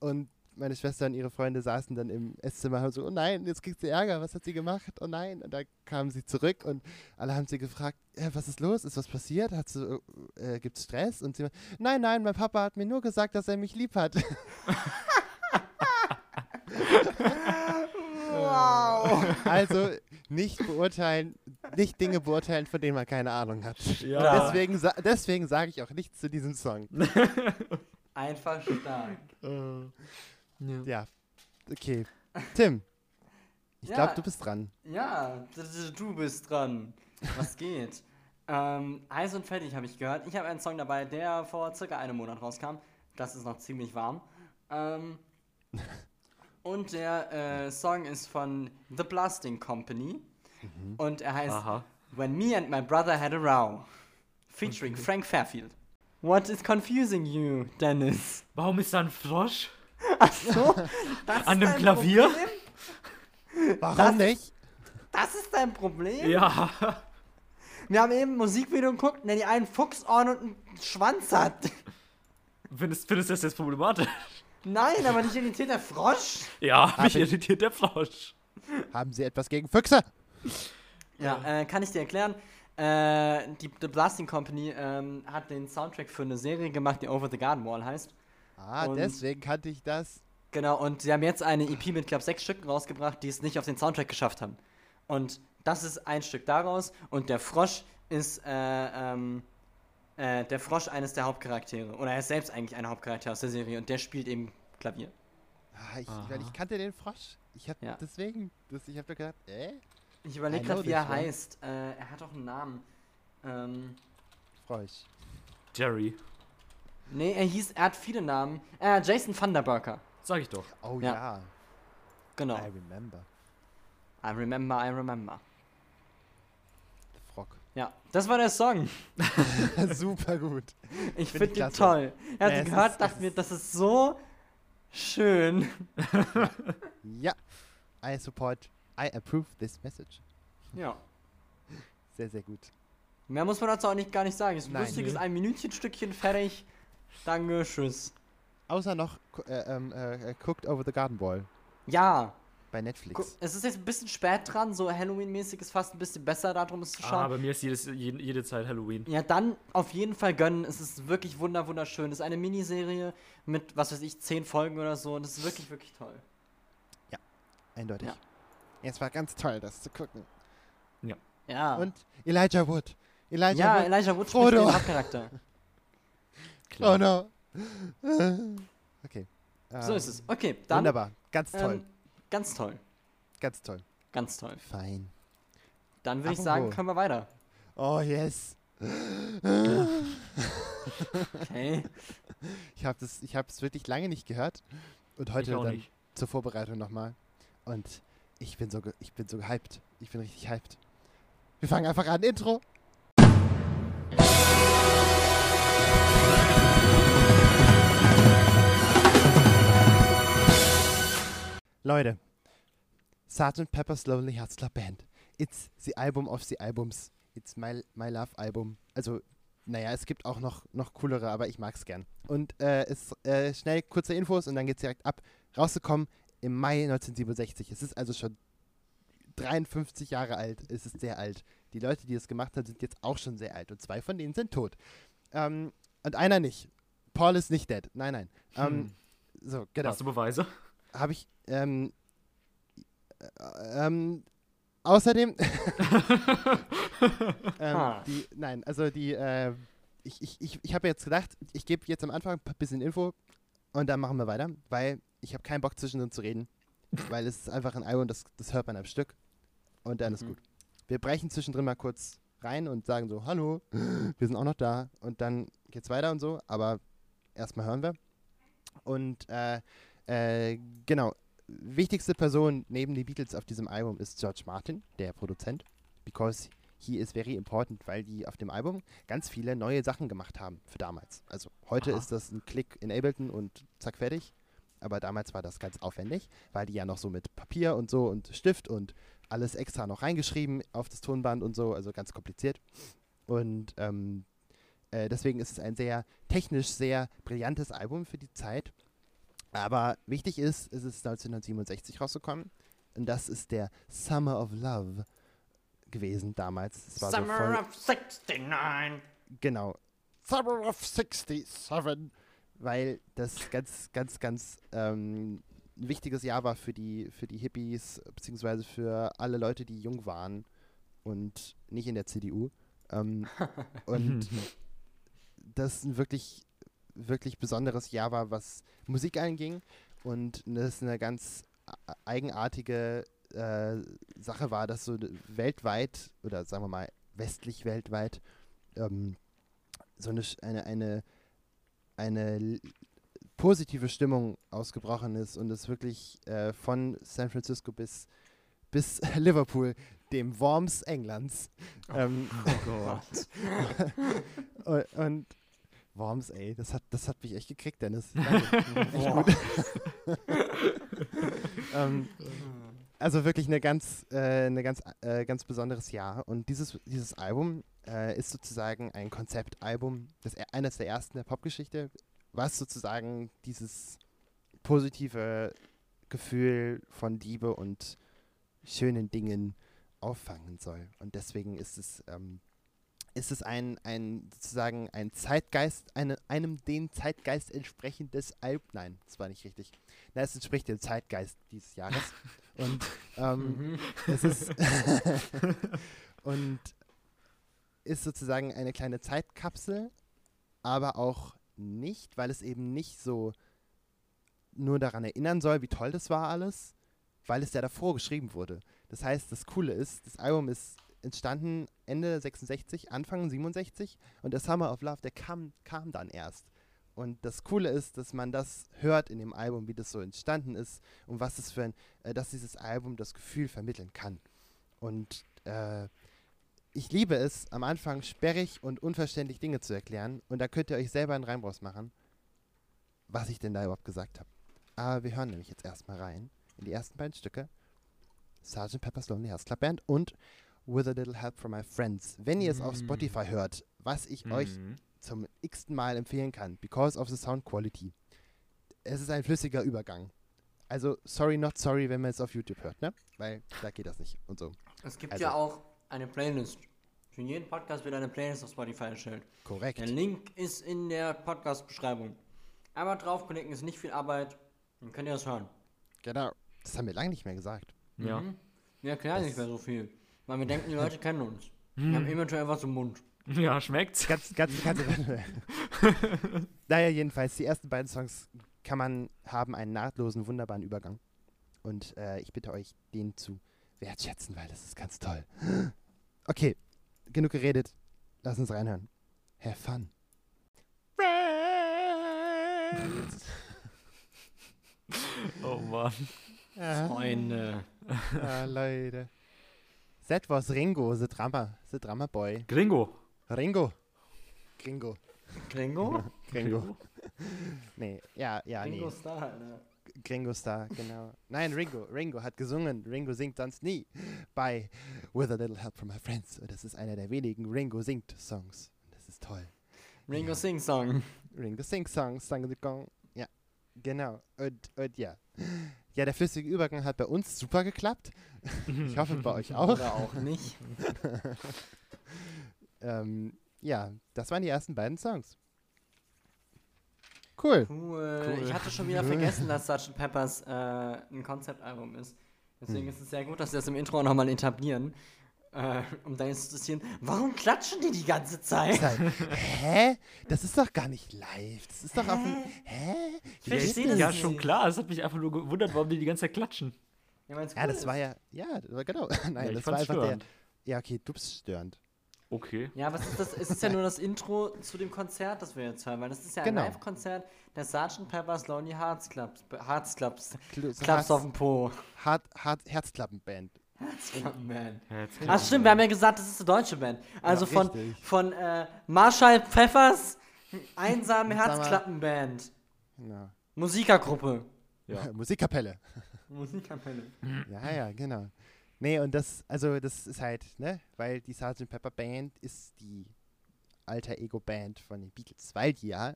Und meine Schwester und ihre Freunde saßen dann im Esszimmer und haben so, oh nein, jetzt kriegt sie Ärger, was hat sie gemacht? Oh nein. Und da kamen sie zurück und alle haben sie gefragt, "Äh, was ist los? Ist was passiert? Hat sie, äh, gibt es Stress? Und sie, nein, nein, mein Papa hat mir nur gesagt, dass er mich lieb hat. Wow. Also nicht beurteilen, nicht Dinge beurteilen, von denen man keine Ahnung hat. Ja. Deswegen, sa deswegen sage ich auch nichts zu diesem Song. Einfach stark. Ja, okay. Tim, ich Ja. glaube, du bist dran. Ja, du bist dran. Was geht? ähm, Heiß und fertig habe ich gehört. Ich habe einen Song dabei, der vor circa einem Monat rauskam. Das ist noch ziemlich warm. Ähm, und der äh, Song ist von The Blasting Company. Und er heißt Aha. When Me and My Brother Had a Row. Featuring Frank Fairfield. What is confusing you, Dennis? Warum ist da ein Frosch? Ach so, das An dem Klavier? Problem? Warum Das- nicht? Das ist dein Problem? Ja. Wir haben eben ein Musikvideo geguckt, der die einen Fuchsohren und einen Schwanz hat. Findest, findest du das jetzt problematisch? Nein, aber nicht irritiert der Frosch. Ja, mich ich- irritiert der Frosch. Haben Sie etwas gegen Füchse? Ja, äh, kann ich dir erklären. Äh, die The Blasting Company ähm, hat den Soundtrack für eine Serie gemacht, die Over the Garden Wall heißt. Ah, Und- deswegen kannte ich das. Genau, und sie haben jetzt eine EP mit, glaube sechs Stücken rausgebracht, die es nicht auf den Soundtrack geschafft haben. Und das ist ein Stück daraus. Und der Frosch ist äh, ähm, äh, der Frosch eines der Hauptcharaktere. Oder er ist selbst eigentlich ein Hauptcharakter aus der Serie und der spielt eben Klavier. Ah, ich, weil ich kannte den Frosch. Ich hab Ja. deswegen, das, ich hab doch gedacht, äh, Ich überlege gerade, wie er one. heißt. Äh, er hat auch einen Namen. Ähm, Frosch. Jerry. nee, er hieß, er hat viele Namen. Äh, Jason Thunderburger. Sag ich doch. Oh Ja. ja, Genau. I remember. I remember, I remember. Ja, das war der Song. Super gut. Ich Find finde ich ihn toll. Er hat Ja, es gehört, ist- dachte es mir, das ist so schön. Ja, I support, I approve this message. Ja. Sehr, sehr gut. Mehr muss man dazu auch nicht gar nicht sagen. Ist ein lustiges ein Minütchenstückchen fertig. Danke, tschüss. Außer noch äh, ähm, äh, Cooked Over the Garden Wall Ja, bei Netflix. es ist jetzt ein bisschen spät dran, so Halloween-mäßig ist fast ein bisschen besser, darum es zu Ah, schauen. bei mir ist jedes, jede, jede Zeit Halloween. Ja, dann auf jeden Fall gönnen. Es ist wirklich wunder wunderschön. Es ist eine Miniserie mit, was weiß ich, zehn Folgen oder so. Und es ist wirklich, wirklich toll. Eindeutig. Ja. Es war ganz toll, das zu gucken. Ja. Und Elijah Wood. Elijah ja, Wood. Elijah Wood spricht den Hauptcharakter. Oh no. Okay. So Ähm, ist es. Okay, dann. Wunderbar. Ganz toll. Ähm, ganz toll. ganz toll. Ganz toll. Fein. Dann würde ich Apropos. sagen, können wir weiter. Oh yes. Okay. Ich habe das, ich habe es wirklich lange nicht gehört und heute ich auch dann nicht. zur Vorbereitung nochmal. Und ich bin so, ich bin so gehypt. Ich bin richtig hyped. Wir fangen einfach an. Intro. Leute, Sgt. Pepper's Lonely Hearts Club Band. It's the album of the albums. It's my, my love album. Also, naja, es gibt auch noch, noch coolere, aber ich mag's gern. Und äh, es äh, schnell kurze Infos und dann geht's direkt ab. Rausgekommen im Mai 1967. Es ist also schon 53 Jahre alt. Es ist sehr alt. Die Leute, die es gemacht haben, sind jetzt auch schon sehr alt. Und zwei von denen sind tot. Ähm, und einer nicht. Paul ist nicht dead. Nein, nein. Ähm, Hm. so, genau Hast du Beweise? Habe ich ähm, äh, ähm, außerdem ähm, Ha. die nein also die äh, ich, ich, ich, ich habe jetzt gedacht ich gebe jetzt am Anfang ein bisschen Info und dann machen wir weiter weil ich habe keinen Bock zwischendrin zu reden weil es ist einfach ein Album das, das hört man am Stück und dann ist Mhm. gut wir brechen zwischendrin mal kurz rein und sagen so hallo wir sind auch noch da und dann geht's weiter und so aber erstmal hören wir und äh, äh, genau. Wichtigste Person neben den Beatles auf diesem Album ist George Martin, der Produzent. Because he is very important, weil die auf dem Album ganz viele neue Sachen gemacht haben für damals. Also heute Aha. ist das ein Klick in Ableton und zack, fertig. Aber damals war das ganz aufwendig, weil die ja noch so mit Papier und so und Stift und alles extra noch reingeschrieben auf das Tonband und so, also ganz kompliziert. Und ähm, äh, deswegen ist es ein sehr technisch sehr brillantes Album für die Zeit. Aber wichtig ist, es ist 1967 rausgekommen. Und das ist der Summer of Love gewesen damals. War so of 69. genau, Summer of 67. weil das ganz, ganz, ganz ähm, ein wichtiges Jahr war für die, für die Hippies, beziehungsweise für alle Leute, die jung waren und nicht in der CDU. Ähm, und das ein wirklich, wirklich besonderes Jahr war, was Musik anging und das eine ganz eigenartige äh, Sache war, dass so weltweit oder sagen wir mal westlich weltweit ähm, so eine, eine, eine, eine positive Stimmung ausgebrochen ist und es wirklich äh, von San Francisco bis, bis Liverpool, dem Worms Englands, ähm, Oh Gott. und, und Worms, ey, das hat, das hat mich echt gekriegt, Dennis. Danke. Ähm, also wirklich eine ganz, äh, eine ganz, äh, ganz besonderes Jahr. Und dieses, dieses Album äh, ist sozusagen ein Konzeptalbum, das er- eines der ersten der Popgeschichte, was sozusagen dieses positive Gefühl von Liebe und schönen Dingen auffangen soll. Und deswegen ist es, ähm, ist es ein, ein sozusagen ein Zeitgeist, eine, einem den Zeitgeist entsprechendes Album. Nein, das war nicht richtig. Na, es entspricht dem Zeitgeist dieses Jahres. Und ähm, Mhm. es ist und ist sozusagen eine kleine Zeitkapsel, aber auch nicht, weil es eben nicht so nur daran erinnern soll, wie toll das war alles, weil es ja davor geschrieben wurde. Das heißt, das Coole ist, das Album ist entstanden Ende 66, Anfang 67 und der Summer of Love, der kam, kam dann erst. Und das Coole ist, dass man das hört in dem Album, wie das so entstanden ist und was es für ein, äh, dass dieses Album das Gefühl vermitteln kann. Und äh, ich liebe es, am Anfang sperrig und unverständlich Dinge zu erklären. Und da könnt ihr euch selber einen Reim machen, was ich denn da überhaupt gesagt habe. Aber wir hören nämlich jetzt erstmal rein in die ersten beiden Stücke. Sgt. Pepper's Lonely Hearts Club Band und With a Little Help from My Friends. Wenn ihr es auf Mm. Spotify hört, was ich euch Mhm. zum x-ten Mal empfehlen kann, because of the sound quality. Es ist ein flüssiger Übergang. Also, sorry, not sorry, wenn man es auf YouTube hört, ne? Weil da geht das nicht und so. Es gibt Also- ja auch eine Playlist. Für jeden Podcast wird eine Playlist auf Spotify erstellt. Korrekt. Der Link ist in der Podcast-Beschreibung. Einmal draufklicken, ist nicht viel Arbeit. Dann könnt ihr das hören. Genau. Das haben wir lange nicht mehr gesagt. Ja. Mhm. Wir erklären Das- nicht mehr so viel. Weil wir denken, die Leute kennen uns. Wir haben eventuell was im Mund. Ja, schmeckt's? Ganz, ganz, ganz. naja, jedenfalls, die ersten beiden Songs kann man haben einen nahtlosen, wunderbaren Übergang. Und äh, ich bitte euch, den zu wertschätzen, weil das ist ganz toll. Okay, genug geredet. Lass uns reinhören. Have fun. Oh Mann. Freunde. ah, Leute. That was Ringo, the drummer, the drummer boy. Gringo. Ringo. Gringo. Gringo? Gringo. Nee, ja, ja, Gringo nee. Star, Alter. Gringo Star, genau. Nein, Ringo. Ringo hat gesungen. Ringo singt sonst nie. Bei With a Little Help from My Friends. Und das ist einer der wenigen Ringo singt Songs. Und das ist toll. Ringo Sing Song. Ringo singt Songs, sang the gong. Ja, genau. Und, und ja. Ja, der flüssige Übergang hat bei uns super geklappt. Ich hoffe bei euch auch. Oder auch nicht. Ähm, ja, das waren die ersten beiden Songs. Cool. Cool. Cool. Ich hatte schon wieder vergessen, dass Sgt. Peppers äh, ein Konzeptalbum ist. Deswegen Hm. ist es sehr gut, dass sie das im Intro nochmal etablieren. Äh, um dann jetzt zu interessieren, warum klatschen die die ganze Zeit? Hä? Das ist doch gar nicht live. Das ist doch auf dem. Hä? Ich Wie verstehe geht das Ja, schon klar. Es hat mich einfach nur gewundert, warum die die ganze Zeit klatschen. Ja, weil's Ja, cool das ist. war ja. Ja, genau. Nein, ja, ich das war fand's einfach störend. der. Ja, okay, du bist störend. Okay. Ja, was ist das? Es ist ja nur das Intro zu dem Konzert, das wir jetzt hören, weil das ist ja ein Genau. Live-Konzert der Sgt. Pepper's Lonely Hearts Clubs. Hearts Clubs. So Clubs auf dem Po. Hart, Hart, Herzklappenband. Herzklappenband. Herzklappen. Ach stimmt, wir haben ja gesagt, das ist eine deutsche Band. Also Ja, von, richtig. von äh, Marshall Pfeffers einsame Herzklappenband. Genau. Musikergruppe. Ja. Musikkapelle. Musikkapelle. Ja, ja, genau. Nee, und das, also das ist halt, ne, weil die Sgt. Pepper Band ist die alter Ego-Band von den Beatles, weil die ja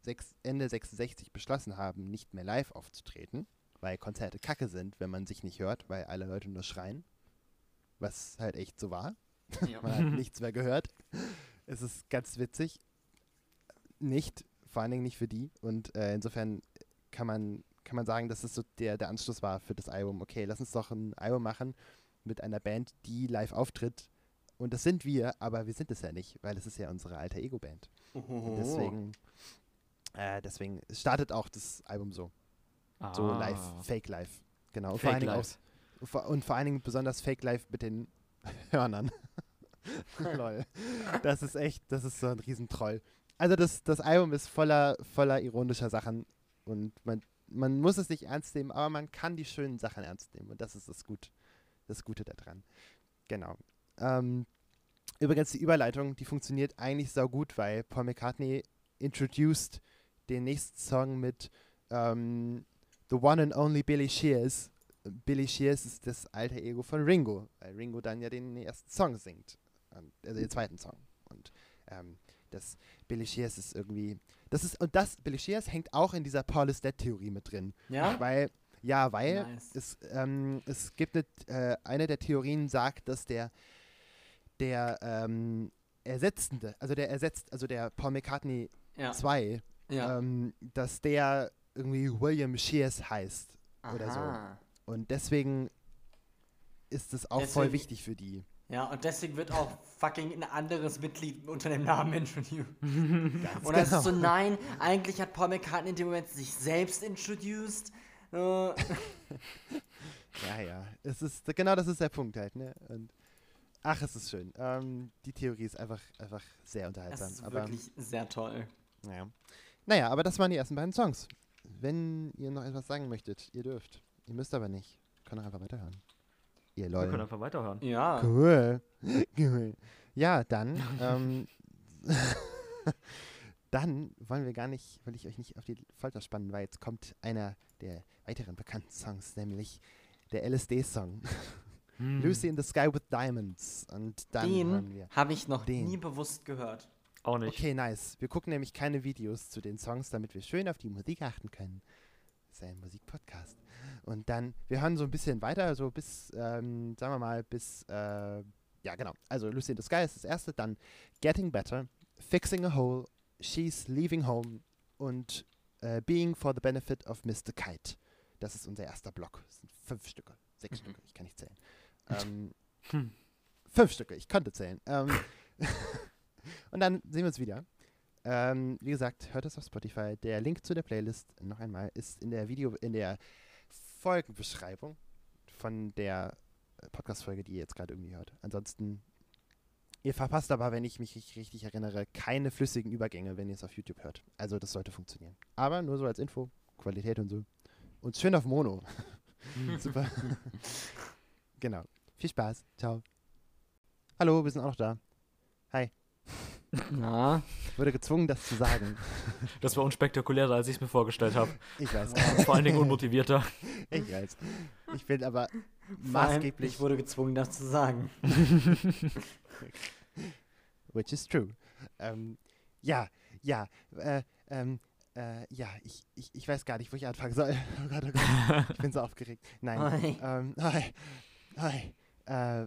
sechs, Ende 66 beschlossen haben, nicht mehr live aufzutreten, weil Konzerte kacke sind, wenn man sich nicht hört, weil alle Leute nur schreien. Was halt echt so war. Ja. Man hat nichts mehr gehört. Es ist ganz witzig. Nicht, vor allen Dingen nicht für die. Und äh, insofern kann man, kann man sagen, dass es so der, der Anschluss war für das Album. Okay, lass uns doch ein Album machen mit einer Band, die live auftritt. Und das sind wir, aber wir sind es ja nicht, weil es ist ja unsere alte Ego-Band. Und deswegen, äh, deswegen startet auch das Album so. So Ah. live, Fake Live. Genau. Und vor allen Fake Dingen Live. auch und vor allen Dingen besonders Fake Live mit den Hörnern. Lol. Das ist echt, das ist so ein Riesentroll. Also das, das Album ist voller, voller ironischer Sachen und man, man muss es nicht ernst nehmen, aber man kann die schönen Sachen ernst nehmen und das ist das, Gut, das Gute daran. Genau. Ähm, übrigens die Überleitung, die funktioniert eigentlich sau gut, weil Paul McCartney introduced den nächsten Song mit ähm, The One and Only Billy Shears. Billy Shears ist das alte Ego von Ringo, weil Ringo dann ja den ersten Song singt. Also den zweiten Song. Und ähm, das Billy Shears ist irgendwie. Das ist, und das, Billy Shears hängt auch in dieser Paul is Dead Theorie mit drin. Ja? Weil, ja, weil Nice. es, ähm, es gibt eine, äh, eine der Theorien sagt, dass der, der ähm, Ersetzende, also der ersetzt, also der Paul McCartney Ja. 2, ja. ähm, dass der irgendwie William Shears heißt. oder so. Aha. Und deswegen ist es auch voll Deswegen- wichtig für die. Ja, und deswegen wird auch fucking ein anderes Mitglied unter dem Namen introduced. Und dann genau. ist so, nein, eigentlich hat Paul McCartney in dem Moment sich selbst introduced. Äh, Ja, ja. Es ist, genau das ist der Punkt halt, ne? Und ach, es ist schön. Ähm, die Theorie ist einfach, einfach sehr das unterhaltsam. ist aber, wirklich sehr toll. naja. naja, aber das waren die ersten beiden Songs. Wenn ihr noch etwas sagen möchtet, ihr dürft. Ihr müsst aber nicht. Könnt auch einfach weiterhören. Ihr Wir können Leute. einfach weiterhören. Ja. Cool. cool. Ja, dann, ähm, dann wollen wir gar nicht, will ich euch nicht auf die Folter spannen, weil jetzt kommt einer der weiteren bekannten Songs, nämlich der LSD-Song. Lucy in the Sky with Diamonds. Und dann Den wir. habe ich noch Den. nie bewusst gehört. Auch nicht. Okay, nice. Wir gucken nämlich keine Videos zu den Songs, damit wir schön auf die Musik achten können. Das ist ein Musikpodcast. Und dann, wir hören so ein bisschen weiter, so bis, ähm, sagen wir mal, bis, äh, ja genau. Also Lucy in the Sky ist das erste, dann Getting Better, Fixing a Hole, She's Leaving Home und äh, Being for the Benefit of Mr. Kite. Das ist unser erster Block. Das sind fünf Stücke, sechs Stücke, ich kann nicht zählen. Ähm, Hm. Fünf Stücke, ich konnte zählen. Ähm, und dann sehen wir uns wieder. Ähm, wie gesagt, hört es auf Spotify. Der Link zu der Playlist noch einmal ist in der Video, in der Folgenbeschreibung von der äh, Podcast-Folge, die ihr jetzt gerade irgendwie hört. Ansonsten, ihr verpasst aber, wenn ich mich richtig, richtig erinnere, keine flüssigen Übergänge, wenn ihr es auf YouTube hört. Also das sollte funktionieren. Aber nur so als Info, Qualität und so. Und schön auf Mono. Super. genau. Viel Spaß. Ciao. Hallo, wir sind auch noch da. Hi. Na, Ich wurde gezwungen, das zu sagen. Das war unspektakulärer, als ich es mir vorgestellt habe. Ich weiß. Vor allen Dingen unmotivierter. Ich weiß. Ich bin aber maßgeblich, ich wurde gezwungen, das zu sagen. which is true. Ähm, ja, ja, äh, ähm, äh, ja, ich, ich, ich weiß gar nicht, wo ich anfangen soll. Oh Gott, oh Gott. Ich bin so aufgeregt. Nein. Hi. Ähm, hi. Hi. Äh,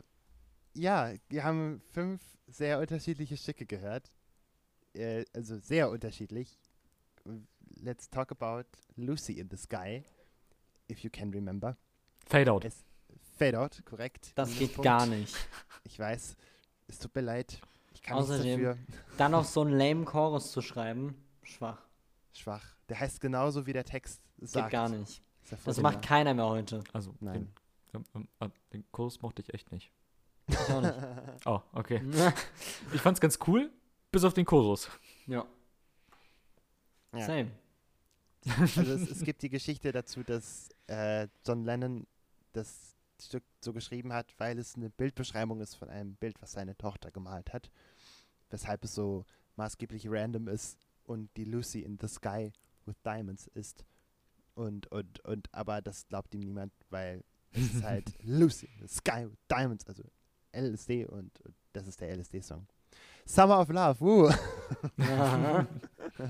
ja, wir haben fünf sehr unterschiedliche Stücke gehört. Äh, also sehr unterschiedlich. Let's talk about Lucy in the Sky, if you can remember. Fade out. Es- Fade out, korrekt. Das geht gar nicht. Ich weiß. Es tut mir leid. Ich kann Außerdem- nichts dafür. Dann noch so einen lame Chorus zu schreiben, schwach. Schwach. Der heißt genauso, wie der Text Geht sagt. gar nicht. Das macht keiner mehr heute. Also, Nein. Den, ähm, ähm, äh, den Kurs mochte ich echt nicht. Ich auch nicht. Oh, okay. Ich fand's ganz cool, bis auf den Chorus. ja. Ja. Same. Also es, es gibt die Geschichte dazu, dass äh, John Lennon das Stück so geschrieben hat, weil es eine Bildbeschreibung ist von einem Bild, was seine Tochter gemalt hat. Weshalb es so maßgeblich random ist und die Lucy in the Sky with Diamonds ist. Und, und, und, aber das glaubt ihm niemand, weil es ist halt Lucy in the Sky with Diamonds, also LSD und, und das ist der LSD-Song. Summer of Love, woo! Aha.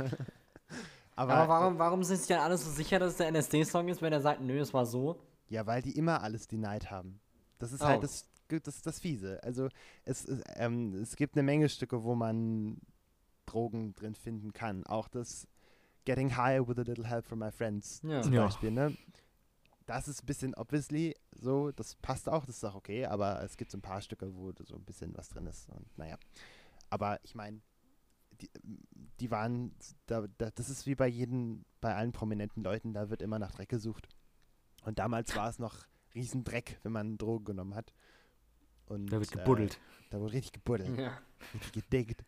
aber, Aber warum, warum sind sich dann alle so sicher, dass es der NSD-Song ist, wenn er sagt, nö, es war so? Ja, weil die immer alles denied haben. Das ist Oh. halt das, das, das Fiese. Also es, es, ähm, es gibt eine Menge Stücke, wo man Drogen drin finden kann. Auch das Getting High with a Little Help from My Friends Ja. zum Ja. Beispiel. Ne? Das ist ein bisschen obviously so, das passt auch, das ist auch okay, aber es gibt so ein paar Stücke, wo so ein bisschen was drin ist. Und naja. Aber ich meine, die, die waren, da, da, das ist wie bei jedem, bei allen prominenten Leuten, da wird immer nach Dreck gesucht. Und damals war es noch Riesendreck, wenn man Drogen genommen hat. Und, Da wird gebuddelt. Äh, da wurde richtig gebuddelt, Ja. richtig gedickt.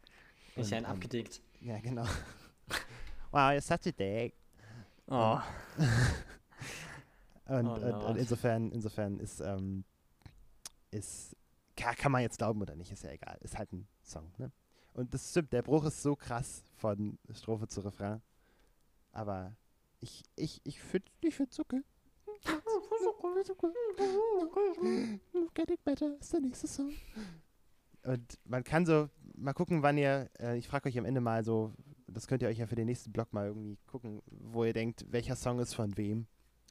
Ich Und, ein ähm, abgedickt. Ja, genau. wow, you're such a dick. Oh. Und, Oh und, und insofern, insofern ist, ähm, ist kann, kann man jetzt glauben oder nicht, ist ja egal. Ist halt ein Song, ne? Und das stimmt, der Bruch ist so krass von Strophe zu Refrain. Aber ich, ich, ich finde ich find's okay. Getting Better ist der nächste Song. Und man kann so, mal gucken, wann ihr, äh, ich frage euch am Ende mal so, das könnt ihr euch ja für den nächsten Blog mal irgendwie gucken, wo ihr denkt, welcher Song ist von wem.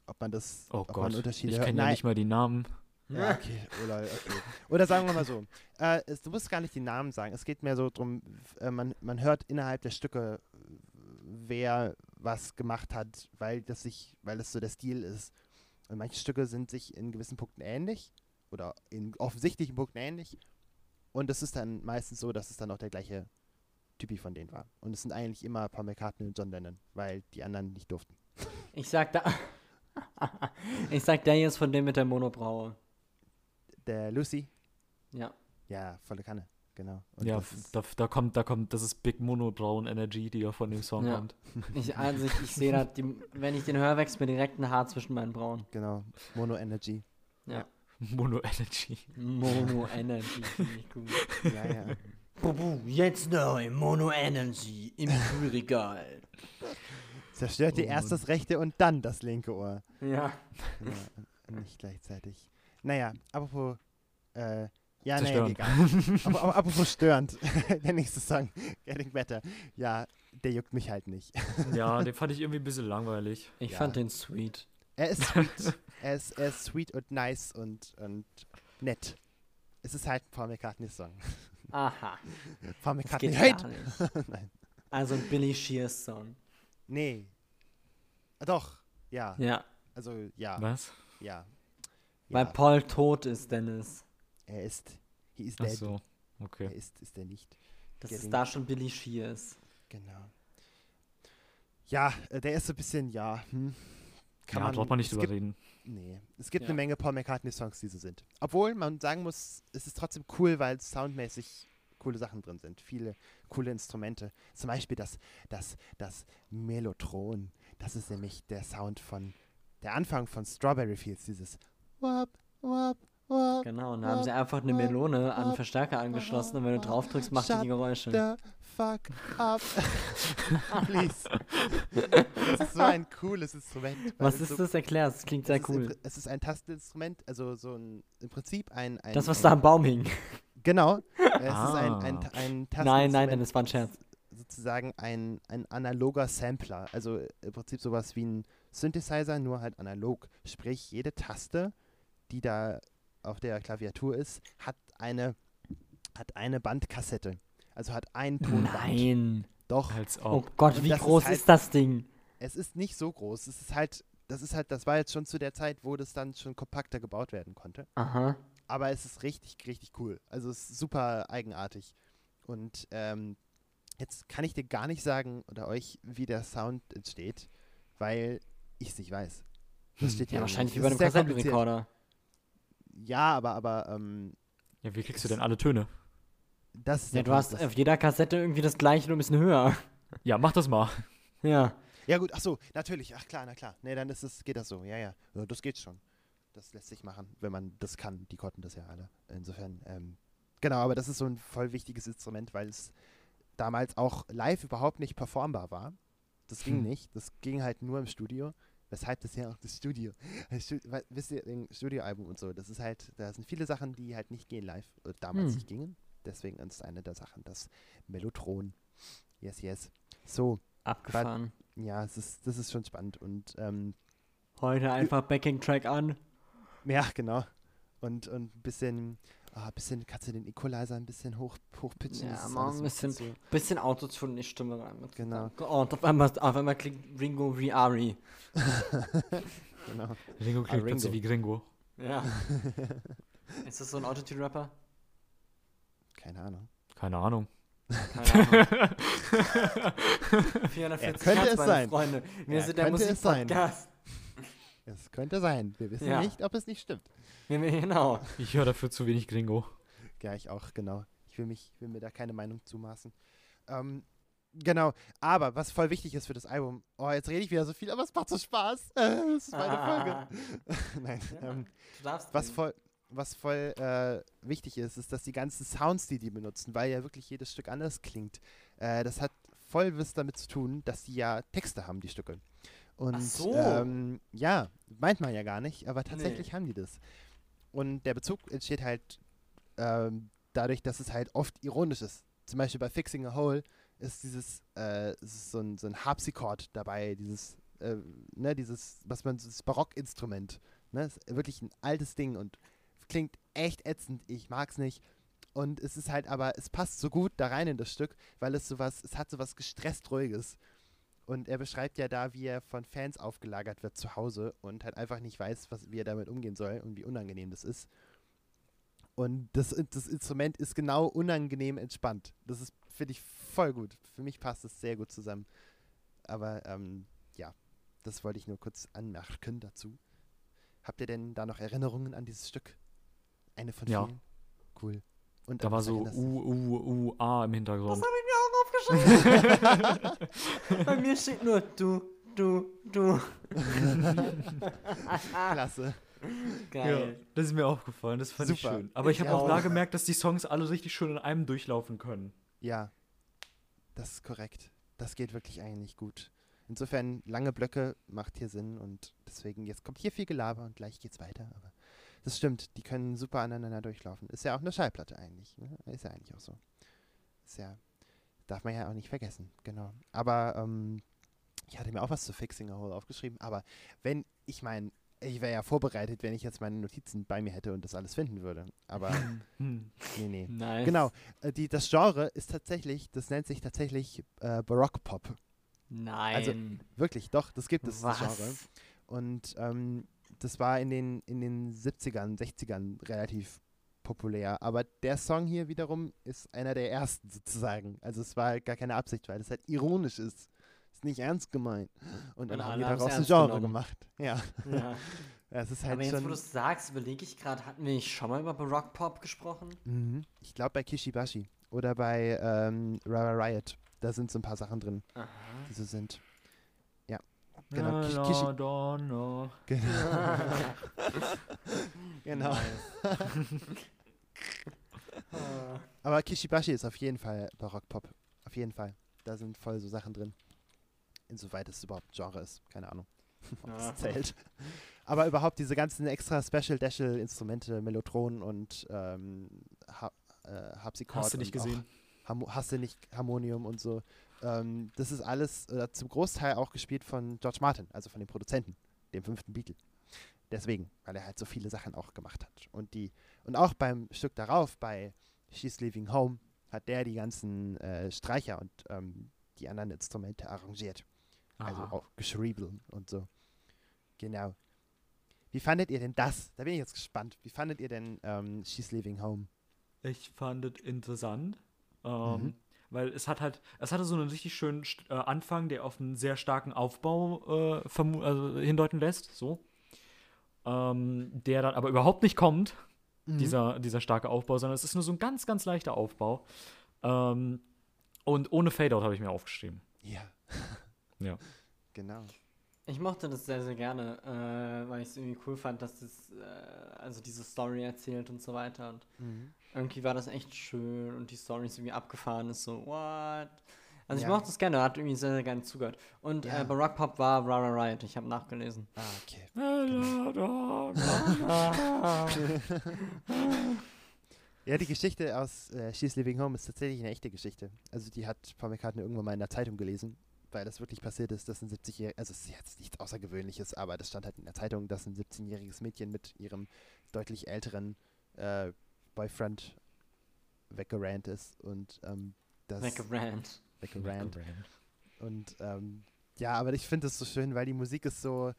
Ob man das, Oh ob Gott, man Unterschiede ich kenne ja nicht mal die Namen. ja, okay. Oder, okay. Oder sagen wir mal so. Äh, es, du musst gar nicht die Namen sagen. Es geht mehr so drum, f- äh, man, man hört innerhalb der Stücke, wer was gemacht hat, weil das sich, weil es so der Stil ist. Und manche Stücke sind sich in gewissen Punkten ähnlich oder in offensichtlichen Punkten ähnlich. Und es ist dann meistens so, dass es dann auch der gleiche Typi von denen war. Und es sind eigentlich immer Paul McCartney und John Lennon, weil die anderen nicht durften. Ich sag da. Ich sag, der hier ist von dem mit der Monobraue. Der Lucy, Ja. ja, volle Kanne, genau. Und ja, das ist- da, da kommt, da kommt, das ist Big Mono Brown Energy, die ja von dem Song Ja. kommt. Ich, also ich, ich sehe da, wenn ich den höre, wächst mir direkt ein Haar zwischen meinen Brauen. Genau, Mono Energy. Ja. Mono Energy. Mono Energy, finde ich gut. Ja, ja. Bubu, jetzt neu, Mono Energy im Kühlregal. Zerstört ihr Oh erst das rechte und dann das linke Ohr. Ja. Ja, nicht gleichzeitig. Naja, apropos, äh, ja, naja, Zerstörend. egal. aber, aber apropos störend. Der nächste Song, Getting Better. Ja, der juckt mich halt nicht. Ja, den fand ich irgendwie ein bisschen langweilig. Ich Ja. fand den sweet. Er ist sweet. er, ist, er ist sweet und nice und, und nett. Es ist halt ein Paul McCartney-Song. Aha. Paul Das McCartney geht nicht. Nein. Also ein Billy Shears Song. Nee. Ah, Doch, ja. Ja. Also, ja. Was? Ja. Weil ja. Paul tot ist, Dennis. Er ist, he is Ach dead. so, Er okay. ist, ist er nicht. Das Getting- ist da schon Billy Shears. Genau. Ja, äh, der ist so ein bisschen, ja, hm. Kann ja, braucht man nicht es drüber gibt, reden. Nee, es gibt Ja. eine Menge Paul McCartney-Songs, die so sind. Obwohl man sagen muss, es ist trotzdem cool, weil soundmäßig coole Sachen drin sind. Viele coole Instrumente. Zum Beispiel das, das, das Mellotron. Das ist nämlich der Sound von, der Anfang von Strawberry Fields, dieses Wap, wap, wap. Genau, und da haben sie einfach eine Melone an den Verstärker angeschlossen und wenn du drauf drückst, macht die die Geräusche. the fuck up. Please. Das ist so ein cooles Instrument. Was ist so, das? Erklär Es klingt sehr ist cool. Pri- Es ist ein Tasteninstrument, also so ein, im Prinzip ein, ein Das, was ein, da am Baum hing. Genau. Es ist ein, ein, Ah. ein Nein, Tasteninstrument, nein, denn es war ein Scherz. sozusagen ein, ein analoger Sampler. Also im Prinzip sowas wie ein Synthesizer, nur halt analog. Sprich, jede Taste, die da auf der Klaviatur ist, hat eine, hat eine Bandkassette. Also hat ein Tonband. Nein. Doch. Als Oh ob. Gott, Und wie das ist groß halt- ist das Ding? Es ist nicht so groß. Es ist halt, das ist halt, das war jetzt schon zu der Zeit, wo das dann schon kompakter gebaut werden konnte. Aha. Aber es ist richtig, richtig cool. Also es ist super eigenartig. Und ähm, jetzt kann ich dir gar nicht sagen oder euch, wie der Sound entsteht, weil ich es nicht weiß. Das steht Hm. Ja, hier wahrscheinlich wie bei einem. Kassettenrekorder. Ja, aber, aber, ähm, Ja, wie kriegst du denn alle Töne? das ist Ja, du hast auf jeder Kassette irgendwie das gleiche, nur ein bisschen höher. Ja, mach das mal. Ja. Ja gut, ach so, natürlich, ach klar, na klar. Nee, dann ist es, geht das so, ja, ja. ja das geht schon. Das lässt sich machen, wenn man das kann. Die konnten das ja alle. Insofern, ähm, genau, aber das ist so ein voll wichtiges Instrument, weil es damals auch live überhaupt nicht performbar war. Das ging Hm. nicht. Das ging halt nur im Studio. Weshalb das ja auch das Studio. Wisst ihr, ein Studioalbum und so, das ist halt, da sind viele Sachen, die halt nicht gehen live, oder damals Hm. nicht gingen. Deswegen ist eine der Sachen das Mellotron. Yes, yes. So, Abgefahren. ja, es ist, das ist schon spannend und ähm, Heute einfach Backing-Track an. Ja, genau. Und, und ein bisschen, ah, bisschen, kannst du den Equalizer ein bisschen hoch, hochpitchen? Ja, mal ein bisschen- so- Bisschen Autotune in die Stimme rein. Genau. Oh, und auf einmal, auf einmal klingt Ringo wie Ari. genau. Ringo Ah, klingt plötzlich Ringo. wie Gringo. Ja. Ist das so ein Autotune-Rapper? Keine Ahnung. Keine Ahnung. Keine Ahnung. 440 Ja, könnte Hertz, es meine sein. Freunde. Wir Ja, sind der könnte es sein. Musikpodcast. Es könnte sein. Wir wissen Ja. nicht, ob es nicht stimmt. Wir- wir- Genau. Ich höre dafür zu wenig Gringo. Ja, ich auch, genau. Ich will, mich, will mir da keine Meinung zumaßen. Ähm, genau. Aber was voll wichtig ist für das Album, oh, jetzt rede ich wieder so viel, aber es macht so Spaß. Das ist meine Folge. Nein. Ja. Ähm, Du darfst. was voll, was voll äh, wichtig ist, ist, dass die ganzen Sounds, die die benutzen, weil ja wirklich jedes Stück anders klingt, äh, das hat voll was damit zu tun, dass die ja Texte haben, die Stücke. Und so. ähm, ja, meint man ja gar nicht, aber tatsächlich Nee. haben die das. Und der Bezug entsteht halt ähm, dadurch, dass es halt oft ironisch ist. Zum Beispiel bei Fixing a Hole ist dieses, äh, ist so ein, so ein Harpsichord dabei, dieses, äh, ne, dieses, was man, das Barockinstrument. Ne, ist wirklich ein altes Ding und klingt echt ätzend. Ich mag's nicht. Und es ist halt aber, es passt so gut da rein in das Stück, weil es sowas, es hat sowas gestresst Ruhiges. Und er beschreibt ja da, wie er von Fans aufgelagert wird zu Hause und halt einfach nicht weiß, was, wie er damit umgehen soll und wie unangenehm das ist. Und das, das Instrument ist genau unangenehm entspannt. Das ist, finde ich, voll gut. Für mich passt es sehr gut zusammen. Aber ähm, ja, das wollte ich nur kurz anmerken dazu. Habt ihr denn da noch Erinnerungen an dieses Stück? Eine von Ja. vielen? Cool. Und Da war so U, U, U, A im Hintergrund. Das habe ich mir. Bei mir steht nur du, du, du. Klasse. Geil. das ist mir aufgefallen, das fand ich Super. schön. Aber ich Ich habe auch auch. da gemerkt, dass die Songs alle richtig schön in einem durchlaufen können. Ja, das ist korrekt. Das geht wirklich eigentlich gut. Insofern, lange Blöcke macht hier Sinn und deswegen, jetzt kommt hier viel Gelaber und gleich geht's weiter. Aber das stimmt, die können super aneinander durchlaufen. Ist ja auch eine Schallplatte eigentlich. Ne? Ist ja eigentlich auch so. Ist ja, darf man ja auch nicht vergessen, genau. Aber ähm, ich hatte mir auch was zu Fixing a Hole aufgeschrieben, aber wenn, ich meine, ich wäre ja vorbereitet, wenn ich jetzt meine Notizen bei mir hätte und das alles finden würde. Aber Hm. nee, nee. Nice. Genau, äh, die, das Genre ist tatsächlich, das nennt sich tatsächlich äh, Baroque-Pop. Nein. Wirklich, doch, das gibt es, das Genre. Was? Und ähm, das war in den, in den 70ern, 60ern relativ populär. Aber der Song hier wiederum ist einer der ersten sozusagen. Also es war gar keine Absicht, weil es halt ironisch ist. Ist nicht ernst gemeint. Und dann Und haben haben's daraus ein Genre genommen. gemacht. Ja, Ja. ist halt Aber jetzt, wo schon... du es sagst, überlege ich gerade, hatten wir nicht schon mal über Baroque Pop gesprochen? Mhm. Ich glaube bei Kishibashi oder bei ähm, Rara Riot. Da sind so ein paar Sachen drin, Aha. die so sind. Ja, genau. Na, Kish- na, Kishi- da, na. Genau. genau. Aber Kishibashi ist auf jeden Fall Barock-Pop. Auf jeden Fall. Da sind voll so Sachen drin. Insoweit es überhaupt Genre ist. Keine Ahnung, ob Ja. das zählt. Aber überhaupt diese ganzen extra Special-Dashel-Instrumente, Mellotron und ähm, ha äh, Harpsichord. Hast du nicht gesehen? Hast du nicht Harmonium und so. Ähm, das ist alles äh, zum Großteil auch gespielt von George Martin, also von dem Produzenten, dem fünften Beatle. Deswegen, weil er halt so viele Sachen auch gemacht hat. Und die, und auch beim Stück darauf, bei She's Leaving Home, hat der die ganzen äh, Streicher und ähm, die anderen Instrumente arrangiert. Also Aha. auch geschrieben und so. Genau. Wie fandet ihr denn das? Da bin ich jetzt gespannt. Wie fandet ihr denn ähm, She's Leaving Home? Ich fand es interessant, ähm, Mhm. weil es hat halt, es hatte so einen richtig schönen äh, Anfang, der auf einen sehr starken Aufbau äh, also hindeuten lässt, so. Ähm, der dann aber überhaupt nicht kommt, Mhm. dieser, dieser starke Aufbau, sondern es ist nur so ein ganz, ganz leichter Aufbau. Ähm, und ohne Fadeout habe ich mir aufgeschrieben. Ja. Ja. Genau. Ich mochte das sehr, sehr gerne, äh, weil ich es irgendwie cool fand, dass das, äh, also diese Story erzählt und so weiter. Und Mhm. irgendwie war das echt schön und die Story ist irgendwie abgefahren, ist so, what? Also ich Ja. mochte es gerne, hat irgendwie sehr, sehr gerne zugehört. Und Ja. äh, bei Rock Pop war Rara Riot, ich habe nachgelesen. Ah, okay. Ja, die Geschichte aus äh, She's Living Home ist tatsächlich eine echte Geschichte. Also die hat Paul McCartney irgendwann mal in der Zeitung gelesen, weil das wirklich passiert ist, dass ein 70-jähriges, also es ist jetzt nichts Außergewöhnliches, aber das stand halt in der Zeitung, dass ein 17-jähriges Mädchen mit ihrem deutlich älteren äh, Boyfriend weggerannt ist und ähm, das Weggerannt. Weggerannt. Und ähm, ja, aber ich finde es so schön, weil die Musik ist so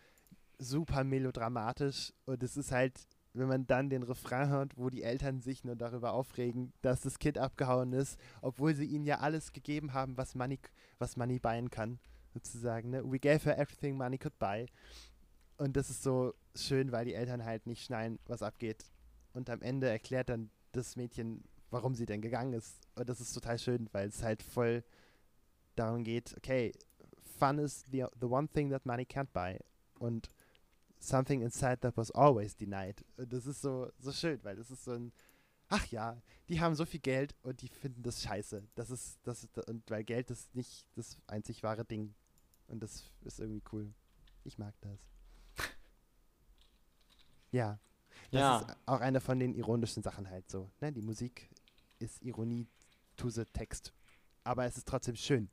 super melodramatisch und es ist halt, wenn man dann den Refrain hört, wo die Eltern sich nur darüber aufregen, dass das Kind abgehauen ist, obwohl sie ihnen ja alles gegeben haben, was Money, was Money buyen kann, sozusagen. Ne? We gave her everything money could buy. Und das ist so schön, weil die Eltern halt nicht schnallen, was abgeht. Und am Ende erklärt dann das Mädchen, warum sie denn gegangen ist. Und das ist total schön, weil es halt voll darum geht, okay, fun is the, the one thing that money can't buy. Und something inside that was always denied. Und das ist so, so schön, weil das ist so ein, ach ja, die haben so viel Geld und die finden das scheiße. Das ist, das ist, und weil Geld ist nicht das einzig wahre Ding. Und das ist irgendwie cool. Ich mag das. Ja. Das Ja. ist auch eine von den ironischen Sachen halt so. Ne? Die Musik ist Ironie to the Text. Aber es ist trotzdem schön.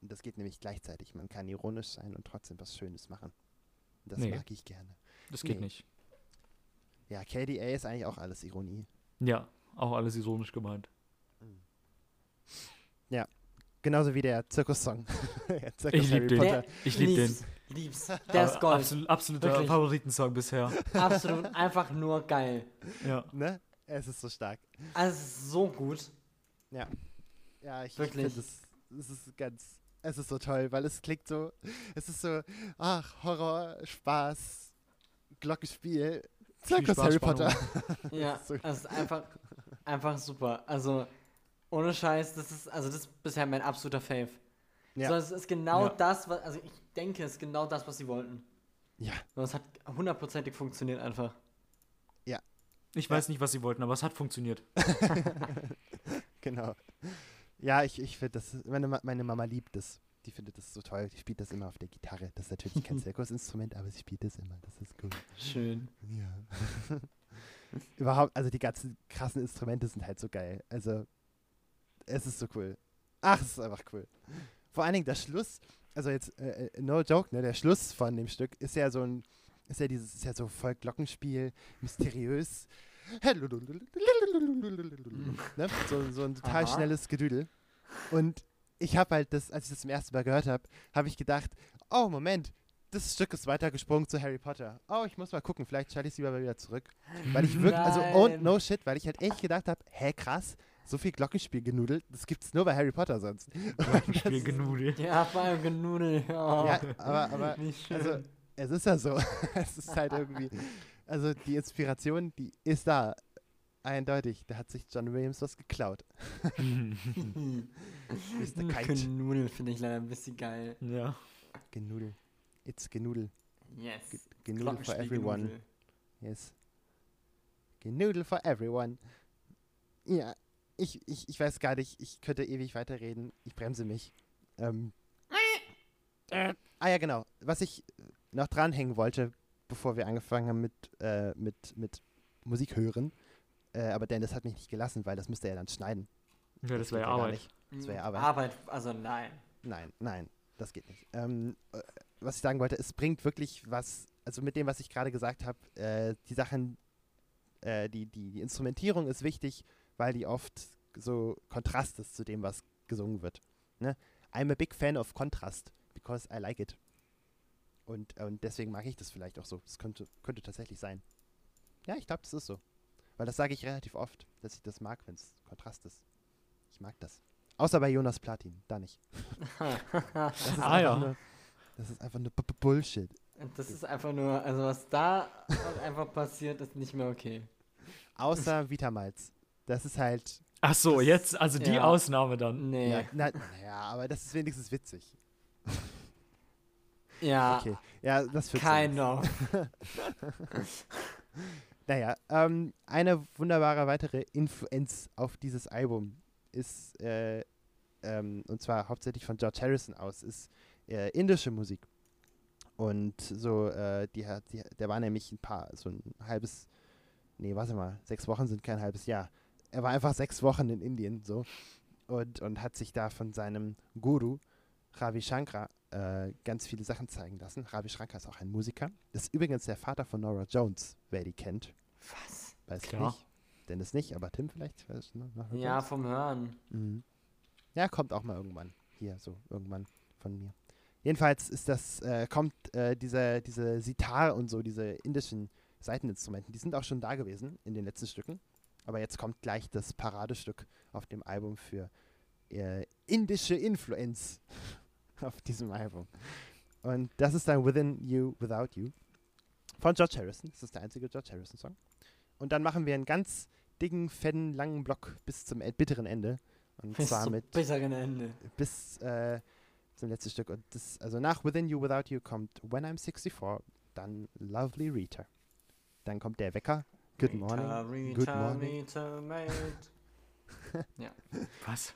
Und das geht nämlich gleichzeitig. Man kann ironisch sein und trotzdem was Schönes machen. Und das Nee. mag ich gerne. Das geht Nee. nicht. Ja, KDA ist eigentlich auch alles Ironie. Ja, auch alles ironisch gemeint. Genauso wie der Zirkus-Song. Der Zirkus Ich lieb Harry den. Ich lieb den. lieb's. Der ist Gold. Absolut, absoluter Wirklich. Favoritensong bisher. Absolut einfach nur geil. Ja. Ne? Es ist so stark. Also es ist so gut. Ja, ich, ich Wirklich. finde es, es ist ganz, es ist so toll, weil es klingt so, es ist so, ach, Horror, Spaß, Glockenspiel, Zirkus Spaß, Harry Spannung. Potter. Ja, So. es ist einfach, einfach super. Also, ohne Scheiß, das ist, also das ist bisher mein absoluter Fave. Ja. So, es ist genau Ja. das, was, also ich denke, es ist genau das, was sie wollten. Ja, So, es hat hundertprozentig funktioniert einfach. Ich weiß nicht, was sie wollten, aber es hat funktioniert. genau. Ja, ich, ich finde das, meine, meine Mama liebt das. Die findet das so toll. Die spielt das immer auf der Gitarre. Das ist natürlich kein Zirkusinstrument, aber sie spielt das immer. Das ist cool. Schön. Ja. Überhaupt, also die ganzen krassen Instrumente sind halt so geil. Also, es ist so cool. Ach, es ist einfach cool. Vor allen Dingen der Schluss, also jetzt, äh, äh, no joke, ne, der Schluss von dem Stück ist ja so ein, ist ja dieses, ist ja so voll Glockenspiel, mysteriös. Ne? so, so ein total Aha. schnelles Gedüdel. Und ich habe halt das, als ich das zum ersten Mal gehört habe, habe ich gedacht, oh Moment, das Stück ist weitergesprungen zu Harry Potter. Oh, ich muss mal gucken, vielleicht schalte ich es lieber mal wieder zurück. Weil ich wirklich, also oh, Nein. no shit, weil ich halt echt gedacht habe, hä, krass, so viel Glockenspiel genudelt, das gibt's nur bei Harry Potter sonst. Spiel genudelt. Ja, vor allem genudelt. Oh, Ja, aber, aber also, es ist ja so. es ist halt irgendwie, also die Inspiration, die ist da. Eindeutig, da hat sich John Williams was geklaut. Mr. Kite. Genudel finde ich leider ein bisschen geil. ja. Genudel. It's Genudel. Yes. Ge- Genudel for everyone. Genudel. Yes. Genudel for everyone. Ja, ich, ich, ich weiß gar nicht, ich könnte ewig weiterreden. Ich bremse mich. Ähm. Ah ja, genau. Was ich noch dranhängen wollte, bevor wir angefangen haben mit, äh, mit, mit Musik hören. Äh, aber Dennis hat mich nicht gelassen, weil das müsste er dann schneiden. Ja, das geht wäre ja Arbeit. Das wäre Arbeit. Arbeit, also nein. Nein, nein, das geht nicht. Ähm, äh, was ich sagen wollte, es bringt wirklich was, also mit dem, was ich gerade gesagt habe, äh, die Sachen, äh, die, die, die Instrumentierung ist wichtig, weil die oft so Kontrast ist zu dem, was gesungen wird. Ne? I'm a big fan of Kontrast, because I like it. Und, und deswegen mag ich das vielleicht auch so. Das könnte, könnte tatsächlich sein. Ja, ich glaube, das ist so. Weil das sage ich relativ oft, dass ich das mag, wenn es Kontrast ist. Ich mag das. Außer bei Jonas Platin, da nicht. Das ist Ah, einfach ja. Nur, das ist einfach nur B -B Bullshit. Das ist einfach nur, also was da einfach passiert, ist nicht mehr okay. Außer Vitamalz. Das ist halt. Ach so, Das- jetzt, also die ja. Ausnahme dann. Nee. Ja, na, ja, aber das ist wenigstens witzig. Ja, Okay. Ja, das zu kind of. Naja, ähm, eine wunderbare weitere Influenz auf dieses Album ist, äh, ähm, und zwar hauptsächlich von George Harrison aus, ist äh, indische Musik. Und so, äh, die hat, die, der war nämlich ein paar, so ein halbes, nee, warte mal, sechs Wochen sind kein halbes Jahr. Er war einfach sechs Wochen in Indien, so, und, und hat sich da von seinem Guru, Ravi Shankar, äh, ganz viele Sachen zeigen lassen. Ravi Shankar ist auch ein Musiker. Das ist übrigens der Vater von Nora Jones, wer die kennt. Was? Weiß ich nicht. Dennis nicht, aber Tim vielleicht. Weiß, ne? Ja, vom Hören. Mhm. Ja, kommt auch mal irgendwann. Hier, so, irgendwann von mir. Jedenfalls ist das, äh, kommt äh, diese, diese Sitar und so, diese indischen Saiteninstrumenten, die sind auch schon da gewesen in den letzten Stücken. Aber jetzt kommt gleich das Paradestück auf dem Album für äh, indische Influenz auf diesem Album. Und das ist dann Within You, Without You von George Harrison. Das ist der einzige George Harrison-Song. Und dann machen wir einen ganz dicken, fetten, langen Block bis zum e- bitteren Ende. Und Bis zwar zum mit bitteren Ende. bis äh, zum letzten Stück. Und das, also nach Within You, Without You kommt When I'm 64, dann Lovely Rita. Dann kommt der Wecker. Good Rita, morning. Rita, Good morning. Rita, mate. Was?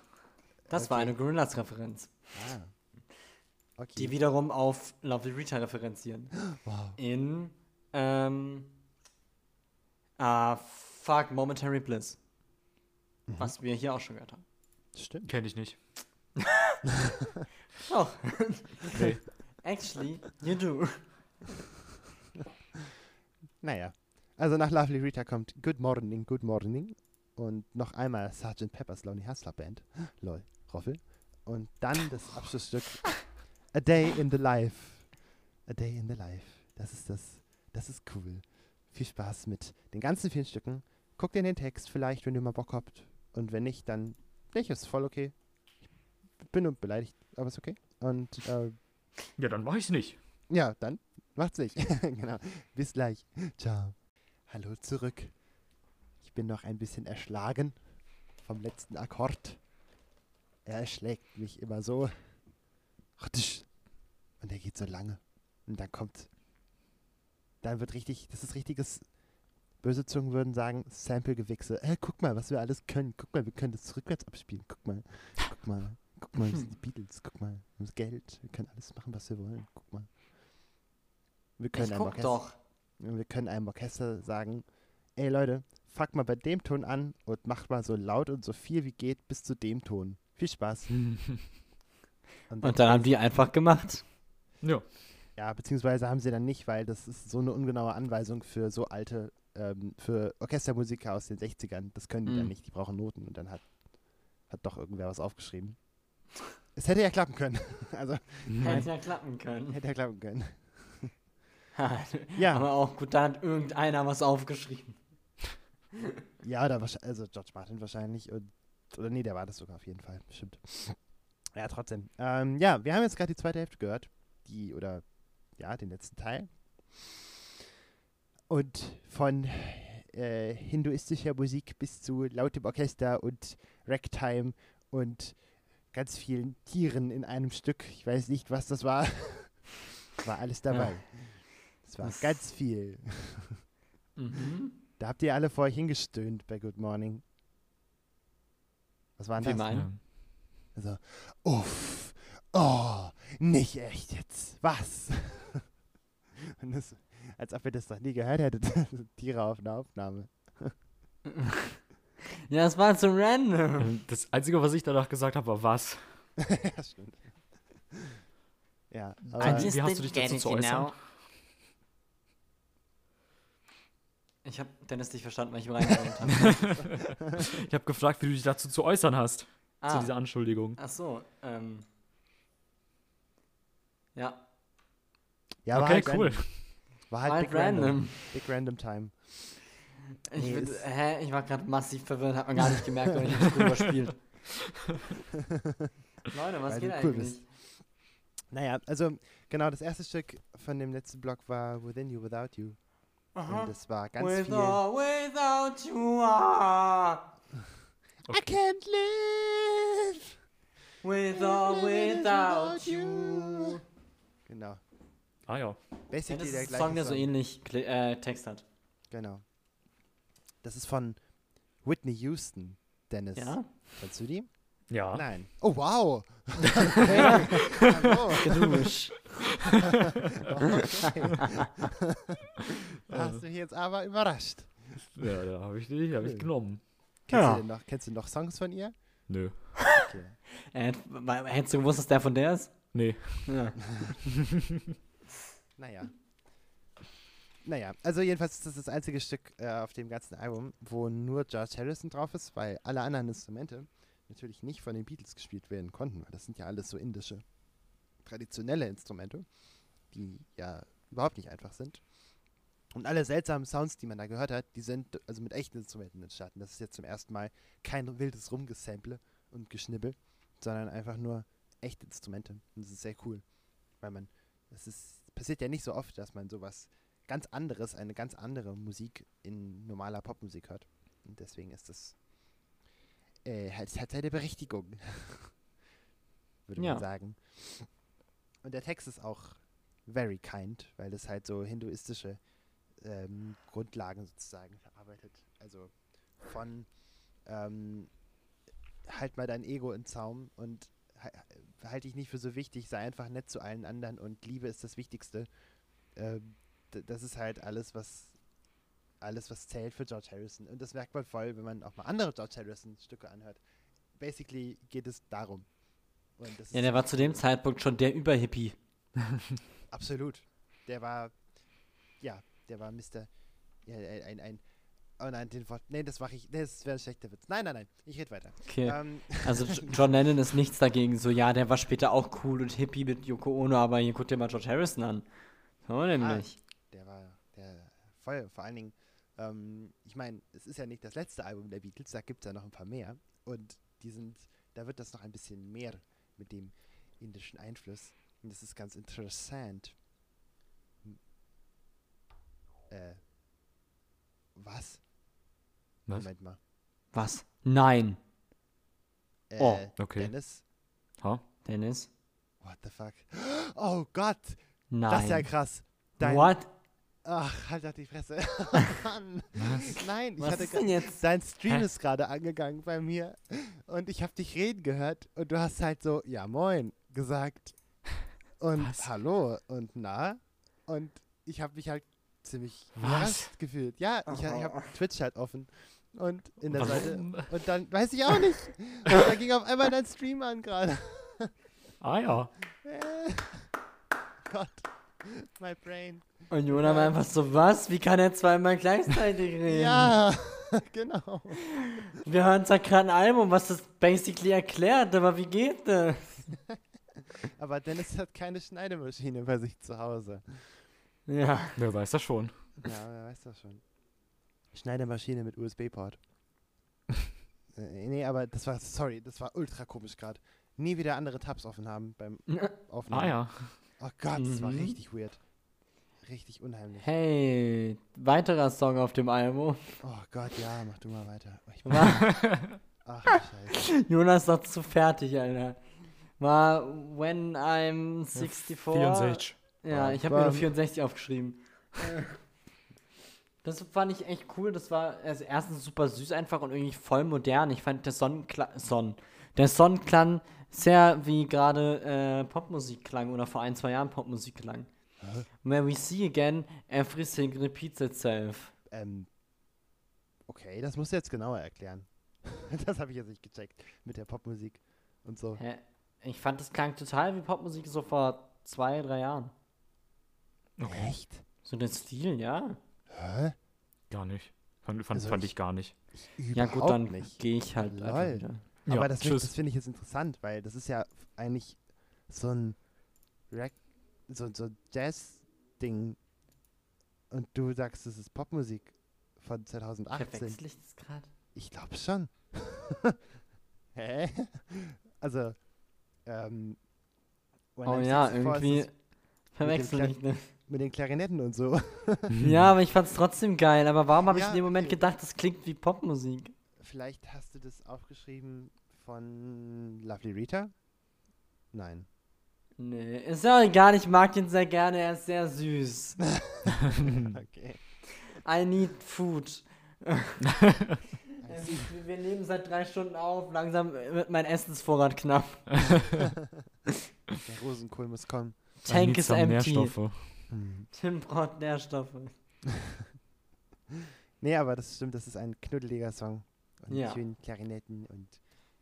Das war Okay. eine Gorillaz-Referenz, Ah. Okay. die wiederum auf Lovely Rita referenzieren. wow. In, ähm, ah, fuck, Momentary Bliss. Mhm. Was wir hier auch schon gehört haben. Stimmt. Kenn ich nicht. Oh, Nee. actually, you do. Naja. Also nach Lovely Rita kommt Good Morning, Good Morning. Und noch einmal Sgt. Pepper's Lonely Hustler Band. Lol, Roffel. Und dann das Abschlussstück A Day in the Life. A Day in the Life. Das ist das. Das ist cool. Viel Spaß mit den ganzen vielen Stücken. Guckt in den Text vielleicht, wenn ihr mal Bock habt. Und wenn nicht, dann nicht, ist voll okay. Ich bin nur beleidigt, aber ist okay. Und äh, Ja, dann mach ich's nicht. ja, dann macht's nicht. genau. Bis gleich. Ciao. Hallo zurück. Ich bin noch ein bisschen erschlagen vom letzten Akkord. Er erschlägt mich immer so. Und er geht so lange. Und dann kommt. Dann wird richtig. Das ist richtiges. Böse Zungen würden sagen, Sample-Gewichse. Äh, guck mal, was wir alles können. Guck mal, wir können das rückwärts abspielen. Guck mal. Guck mal. Guck mal, wir sind die Beatles. Guck mal. Wir haben das Geld. Wir können alles machen, was wir wollen. Guck mal. Wir können Ich einem guck Orchester, doch. wir können einem Orchester sagen, ey Leute, fuck mal bei dem Ton an und macht mal so laut und so viel wie geht bis zu dem Ton. Viel Spaß. Und dann, Und dann haben die einfach gemacht. ja. ja, beziehungsweise haben sie dann nicht, weil das ist so eine ungenaue Anweisung für so alte, ähm, für Orchestermusiker aus den 60ern. Das können die dann Mhm. nicht, die brauchen Noten und dann hat, hat doch irgendwer was aufgeschrieben. Es hätte ja klappen können. also, Hätte ja klappen können. hätte ja klappen können. Ja. Aber auch gut, da hat irgendeiner was aufgeschrieben. Ja, oder wahrscheinlich, also George Martin wahrscheinlich. Und, oder nee, der war das sogar auf jeden Fall. Stimmt. Ja, trotzdem. Ähm, ja, wir haben jetzt gerade die zweite Hälfte gehört. Die, oder ja, den letzten Teil. Und von äh, hinduistischer Musik bis zu lautem Orchester und Ragtime und ganz vielen Tieren in einem Stück. Ich weiß nicht, was das war. war alles dabei. Es war Das- ganz viel. Mhm. Da habt ihr alle vor euch hingestöhnt bei Good Morning. Was war Wie denn das? mein? Also, uff, oh, nicht echt jetzt. Was? Und das, als ob ihr das noch nie gehört hättet. Tiere auf einer Aufnahme. Ja, es war zu random. Ähm, Das Einzige, was ich danach gesagt habe, war was. ja, stimmt. Ja, aber wie hast du dich dazu zu äußern? know. Ich habe Dennis nicht verstanden, weil ich ihm reingeredet habe. Ich habe gefragt, wie du dich dazu zu äußern hast. Zu ah, dieser Anschuldigung. ach so, ähm. Ja, ja, war okay, halt cool. Random. War halt, halt big random. random. Big Random Time. Ich, Nee, würd- hä, ich war gerade massiv verwirrt, hat man gar nicht gemerkt, weil ich nicht gut überspielt. Leute, was Weil geht cool eigentlich? bist. Naja, also genau, das erste Stück von dem letzten Block war Within You, Without You. Und das war ganz With viel. or without you are. I can't live. With or without you. Genau. Ah ja. Ja, Basically das ist der ein gleiche Song, der so ähnlich Kle- äh, Text hat. Genau. Das ist von Whitney Houston, Dennis. Ja? Kennst du die? Ja. Nein. Oh, wow. Okay. Hallo. Gedusch. Okay. da hast du mich jetzt aber überrascht. Ja, da habe ich die hab ich genommen. Kennst, Ja. du denn noch, kennst du noch Songs von ihr? Nö. Okay. Äh, hättest du gewusst, dass der von der ist? Nee. Ja. Naja. Naja, also jedenfalls ist das das einzige Stück äh, auf dem ganzen Album, wo nur George Harrison drauf ist, weil alle anderen Instrumente natürlich nicht von den Beatles gespielt werden konnten, weil das sind ja alles so indische, traditionelle Instrumente, die ja überhaupt nicht einfach sind. Und alle seltsamen Sounds, die man da gehört hat, die sind also mit echten Instrumenten entstanden. Das ist jetzt zum ersten Mal kein wildes Rumgesample und Geschnibbel, sondern einfach nur echte Instrumente. Und das ist sehr cool, weil man es ist, passiert ja nicht so oft, dass man sowas ganz anderes, eine ganz andere Musik in normaler Popmusik hört. Und deswegen ist das äh, hat, hat seine Berechtigung, würde Ja. man sagen. Und der Text ist auch very kind, weil das halt so hinduistische ähm, Grundlagen sozusagen verarbeitet. Also von ähm, halt mal dein Ego in Zaum und ha- halte ich nicht für so wichtig, sei einfach nett zu allen anderen und Liebe ist das Wichtigste. Ähm, das ist halt alles, was alles, was zählt für George Harrison. Und das merkt man voll, wenn man auch mal andere George Harrison-Stücke anhört. Basically geht es darum. Ja, der war zu dem Zeitpunkt schon der Überhippie. absolut. Der war, ja, der war Mr. Ja, ein, ein, Oh nein, den Wort. Nee, das mache ich. Nee, das wäre ein schlechter Witz. Nein, nein, nein. Ich rede weiter. Okay. Ähm, Also John Lennon ist nichts dagegen. So, ja, der war später auch cool und hippie mit Yoko Ono, aber hier guck dir mal George Harrison an. So nämlich. der war der voll, vor allen Dingen, ähm, ich meine, es ist ja nicht das letzte Album der Beatles, da gibt es ja noch ein paar mehr und die sind, da wird das noch ein bisschen mehr mit dem indischen Einfluss und das ist ganz interessant. Äh, was? Was? Moment mal. Was? Nein. Äh, Oh, okay. Dennis? Ha? Dennis? What the fuck? Oh Gott, Nein. das ist ja krass. Dein, What? Ach, halt doch die Fresse. Mann. Nein, ich Was hatte ist denn jetzt? Dein Stream Hä? ist gerade angegangen bei mir und ich habe dich reden gehört und du hast halt so, ja moin, gesagt und Was? hallo und na und ich habe mich halt ziemlich Was? überrascht gefühlt. Ja, ich, ich habe Twitch halt offen und in der Seite und dann weiß ich auch nicht. Und da ging auf einmal dein Stream an gerade. Ah ja. Äh, Gott, my brain. Und Jonah war einfach so, was? Wie kann er zweimal gleichzeitig reden? Ja, genau. Wir hören zwar gerade ein Album, was das basically erklärt, aber wie geht das? Aber Dennis hat keine Schneidemaschine bei sich zu Hause. Ja. Wer weiß das schon. Ja, wer weiß das schon. Schneidemaschine mit USB-Port. äh, nee, aber das war, sorry, das war ultra komisch gerade. Nie wieder andere Tabs offen haben beim Aufnehmen. Ah ja. Oh Gott, das war Mhm. richtig weird. Richtig unheimlich. Hey, weiterer Song auf dem Album. Oh Gott, ja, mach du mal weiter. Oh, ich bin, War, ach, du Scheiße. Jonas ist doch zu fertig, Alter. War When I'm 64. 64. Ja, ich habe mir nur bam. 64 aufgeschrieben. Das fand ich echt cool. Das war also erstens super süß einfach und irgendwie voll modern. Ich fand der Sonnenklang, Son, der Sonnenklang sehr wie gerade äh, Popmusik klang oder vor ein, zwei Jahren Popmusik klang. When we see again, everything repeats itself. Ähm, okay, das musst du jetzt genauer erklären. das habe ich jetzt nicht gecheckt. Mit der Popmusik und so. Hä? Ich fand, das klang total wie Popmusik so vor zwei, drei Jahren. Echt? So der Stil, ja. Hä? Gar nicht. Fand, fand, Also fand ich- ich gar nicht. Ja gut, dann gehe ich halt Lol. einfach wieder. Ja, Aber das, das finde ich jetzt interessant, weil das ist ja eigentlich so ein Rack, so, so ein Jazz-Ding. Und du sagst, das ist Popmusik von 2018. Verwechsel ich das gerade? Ich glaube schon. Hä? Also, ähm. When Oh I'm ja, 64 ist irgendwie verwechsel ich das. Mit den Klarinetten und so. Ja, aber ich fand's trotzdem geil. Aber warum habe ich Ja, in dem Moment okay. gedacht, das klingt wie Popmusik? Vielleicht hast du das aufgeschrieben von Lovely Rita? Nein. Nee, ist ja auch egal, ich mag ihn sehr gerne, er ist sehr süß. Okay. I need food. Ist- Wir nehmen seit drei Stunden auf, langsam wird mein Essensvorrat knapp. Der Rosenkohl muss kommen. Tank ist empty. Nährstoffe. Tim braucht Nährstoffe. Nee, aber das stimmt, das ist ein knuddeliger Song. Und Ja. schönen Klarinetten und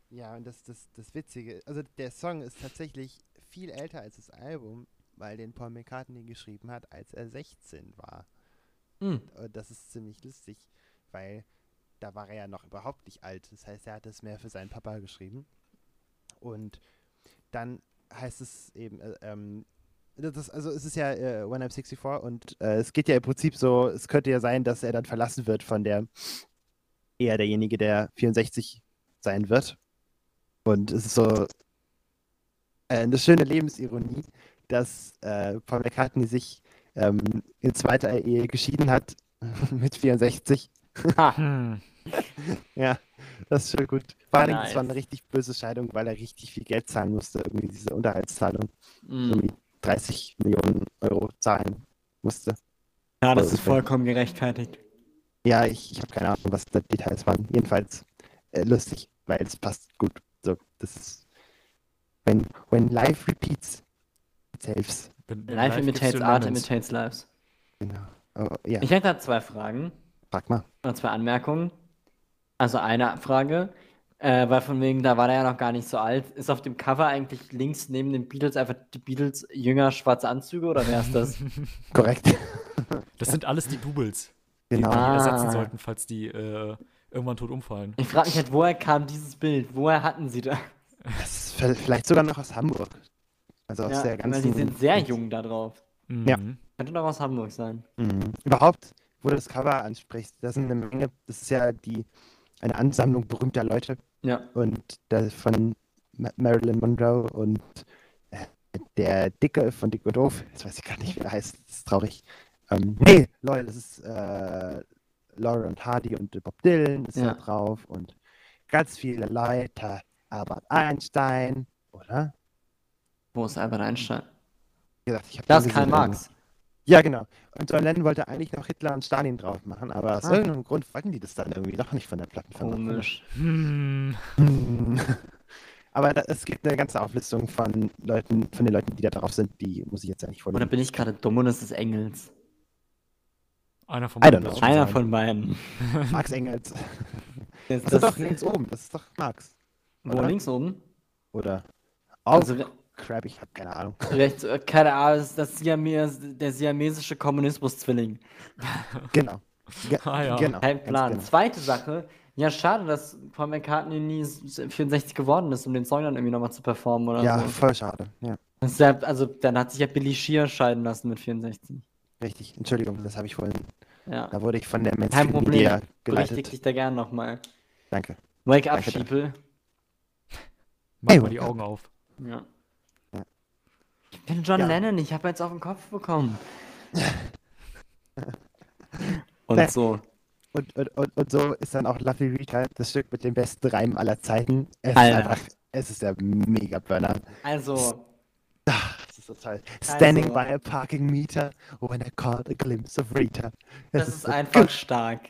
ja, und das, das, das Witzige, also der Song ist tatsächlich viel älter als das Album, weil den Paul McCartney geschrieben hat, als er 16 war. Hm. Und das ist ziemlich lustig, weil da war er ja noch überhaupt nicht alt. Das heißt, er hat es mehr für seinen Papa geschrieben. Und dann heißt es eben, äh, ähm, das, also es ist ja äh, When I'm 64 und äh, es geht ja im Prinzip so, es könnte ja sein, dass er dann verlassen wird von der, eher derjenige, der 64 sein wird. Und es ist so äh, eine schöne Lebensironie, dass äh, Paul McCartney sich ähm, in zweiter Ehe geschieden hat mit 64. Hm. Ja, das ist schon gut. Vor allem, das war Nice. eine richtig böse Scheidung, weil er richtig viel Geld zahlen musste, irgendwie diese Unterhaltszahlung. Hm. Irgendwie 30 Millionen Euro zahlen musste. Ja, das ist vollkommen gerechtfertigt. Ja, ich, ich habe keine Ahnung, was die Details waren. Jedenfalls äh, lustig, weil es passt gut. So, das ist when, when life repeats itself. Life imitates art, imitates lives. Genau. Oh, ja, Ich hätte da zwei Fragen frag mal. oder zwei Anmerkungen. Also eine Frage, äh, weil von wegen, da war der ja noch gar nicht so alt. Ist auf dem Cover eigentlich links neben den Beatles einfach die Beatles jünger schwarze Anzüge oder wer ist das? Korrekt. Das sind alles die Doubles, die genau. die Ah. ersetzen sollten, falls die äh, irgendwann tot umfallen. Ich frage mich halt, woher kam dieses Bild? Woher hatten sie das? Das vielleicht sogar noch aus Hamburg. Also aus Ja, der ganzen. weil die sind sehr jung da drauf. Ja. Mhm. Könnte doch aus Hamburg sein. Mhm. Überhaupt, wo du das Cover ansprichst, da sind eine Menge, das ist ja die eine Ansammlung berühmter Leute Ja. und da von Ma Marilyn Monroe und äh, der Dicke von Dick und Doof, jetzt weiß ich gar nicht, wie er heißt, das ist traurig. Ähm, nee, Leute, das ist äh, Laura und Hardy und Bob Dylan ist Ja. da drauf und ganz viele Leute, Albert Einstein, oder? Wo ist Albert Einstein? Wie gesagt, Das ist Karl Marx. Ja, genau. Und John Lennon wollte eigentlich noch Hitler und Stalin drauf machen, aber aus Ah. irgendeinem Grund wollten die das dann irgendwie doch nicht von der Plattenfirma. Komisch. Hm. Aber da, es gibt eine ganze Auflistung von Leuten, von den Leuten, die da drauf sind, die muss ich jetzt eigentlich Oder vorlesen. bin ich gerade dumm und es ist Engels? Einer von beiden Einer sein. von beiden. Max Engels. Das, Das ist doch links oben, das ist doch Marx. wo oder? links oben? Oder? Oh, Also crap, ich habe keine Ahnung. rechts, äh, keine Ahnung, das ist das Siames, der siamesische Kommunismus-Zwilling. Genau. Ge Ah, ja. genau. Kein Plan. genau. Zweite Sache. Ja, schade, dass Paul McCartney nie s- 64 geworden ist, um den Song dann irgendwie nochmal zu performen oder Ja, so. voll schade. Ja, ja, also, dann hat sich ja Billy Shear scheiden lassen mit 64. richtig. Entschuldigung, das habe ich vorhin. Ja. Da wurde ich von der Kein Mainstream Problem. Media Berichtig geleitet. dich da gern nochmal. Danke. Wake up, Danke. Sheeple. Mach Hey, mal die wake up. Augen auf. Ja. Ja. Ich bin John Ja. Lennon, ich habe jetzt auf den Kopf bekommen. Und so. Und, und, und, und so ist dann auch Lucky Rita das Stück mit dem besten Reim aller Zeiten. Es Alter. ist einfach, es ist der Mega-Burner. Also, Das ist so toll. Standing Also- by a parking meter when I caught a glimpse of Rita. Es das ist so einfach Gut. stark.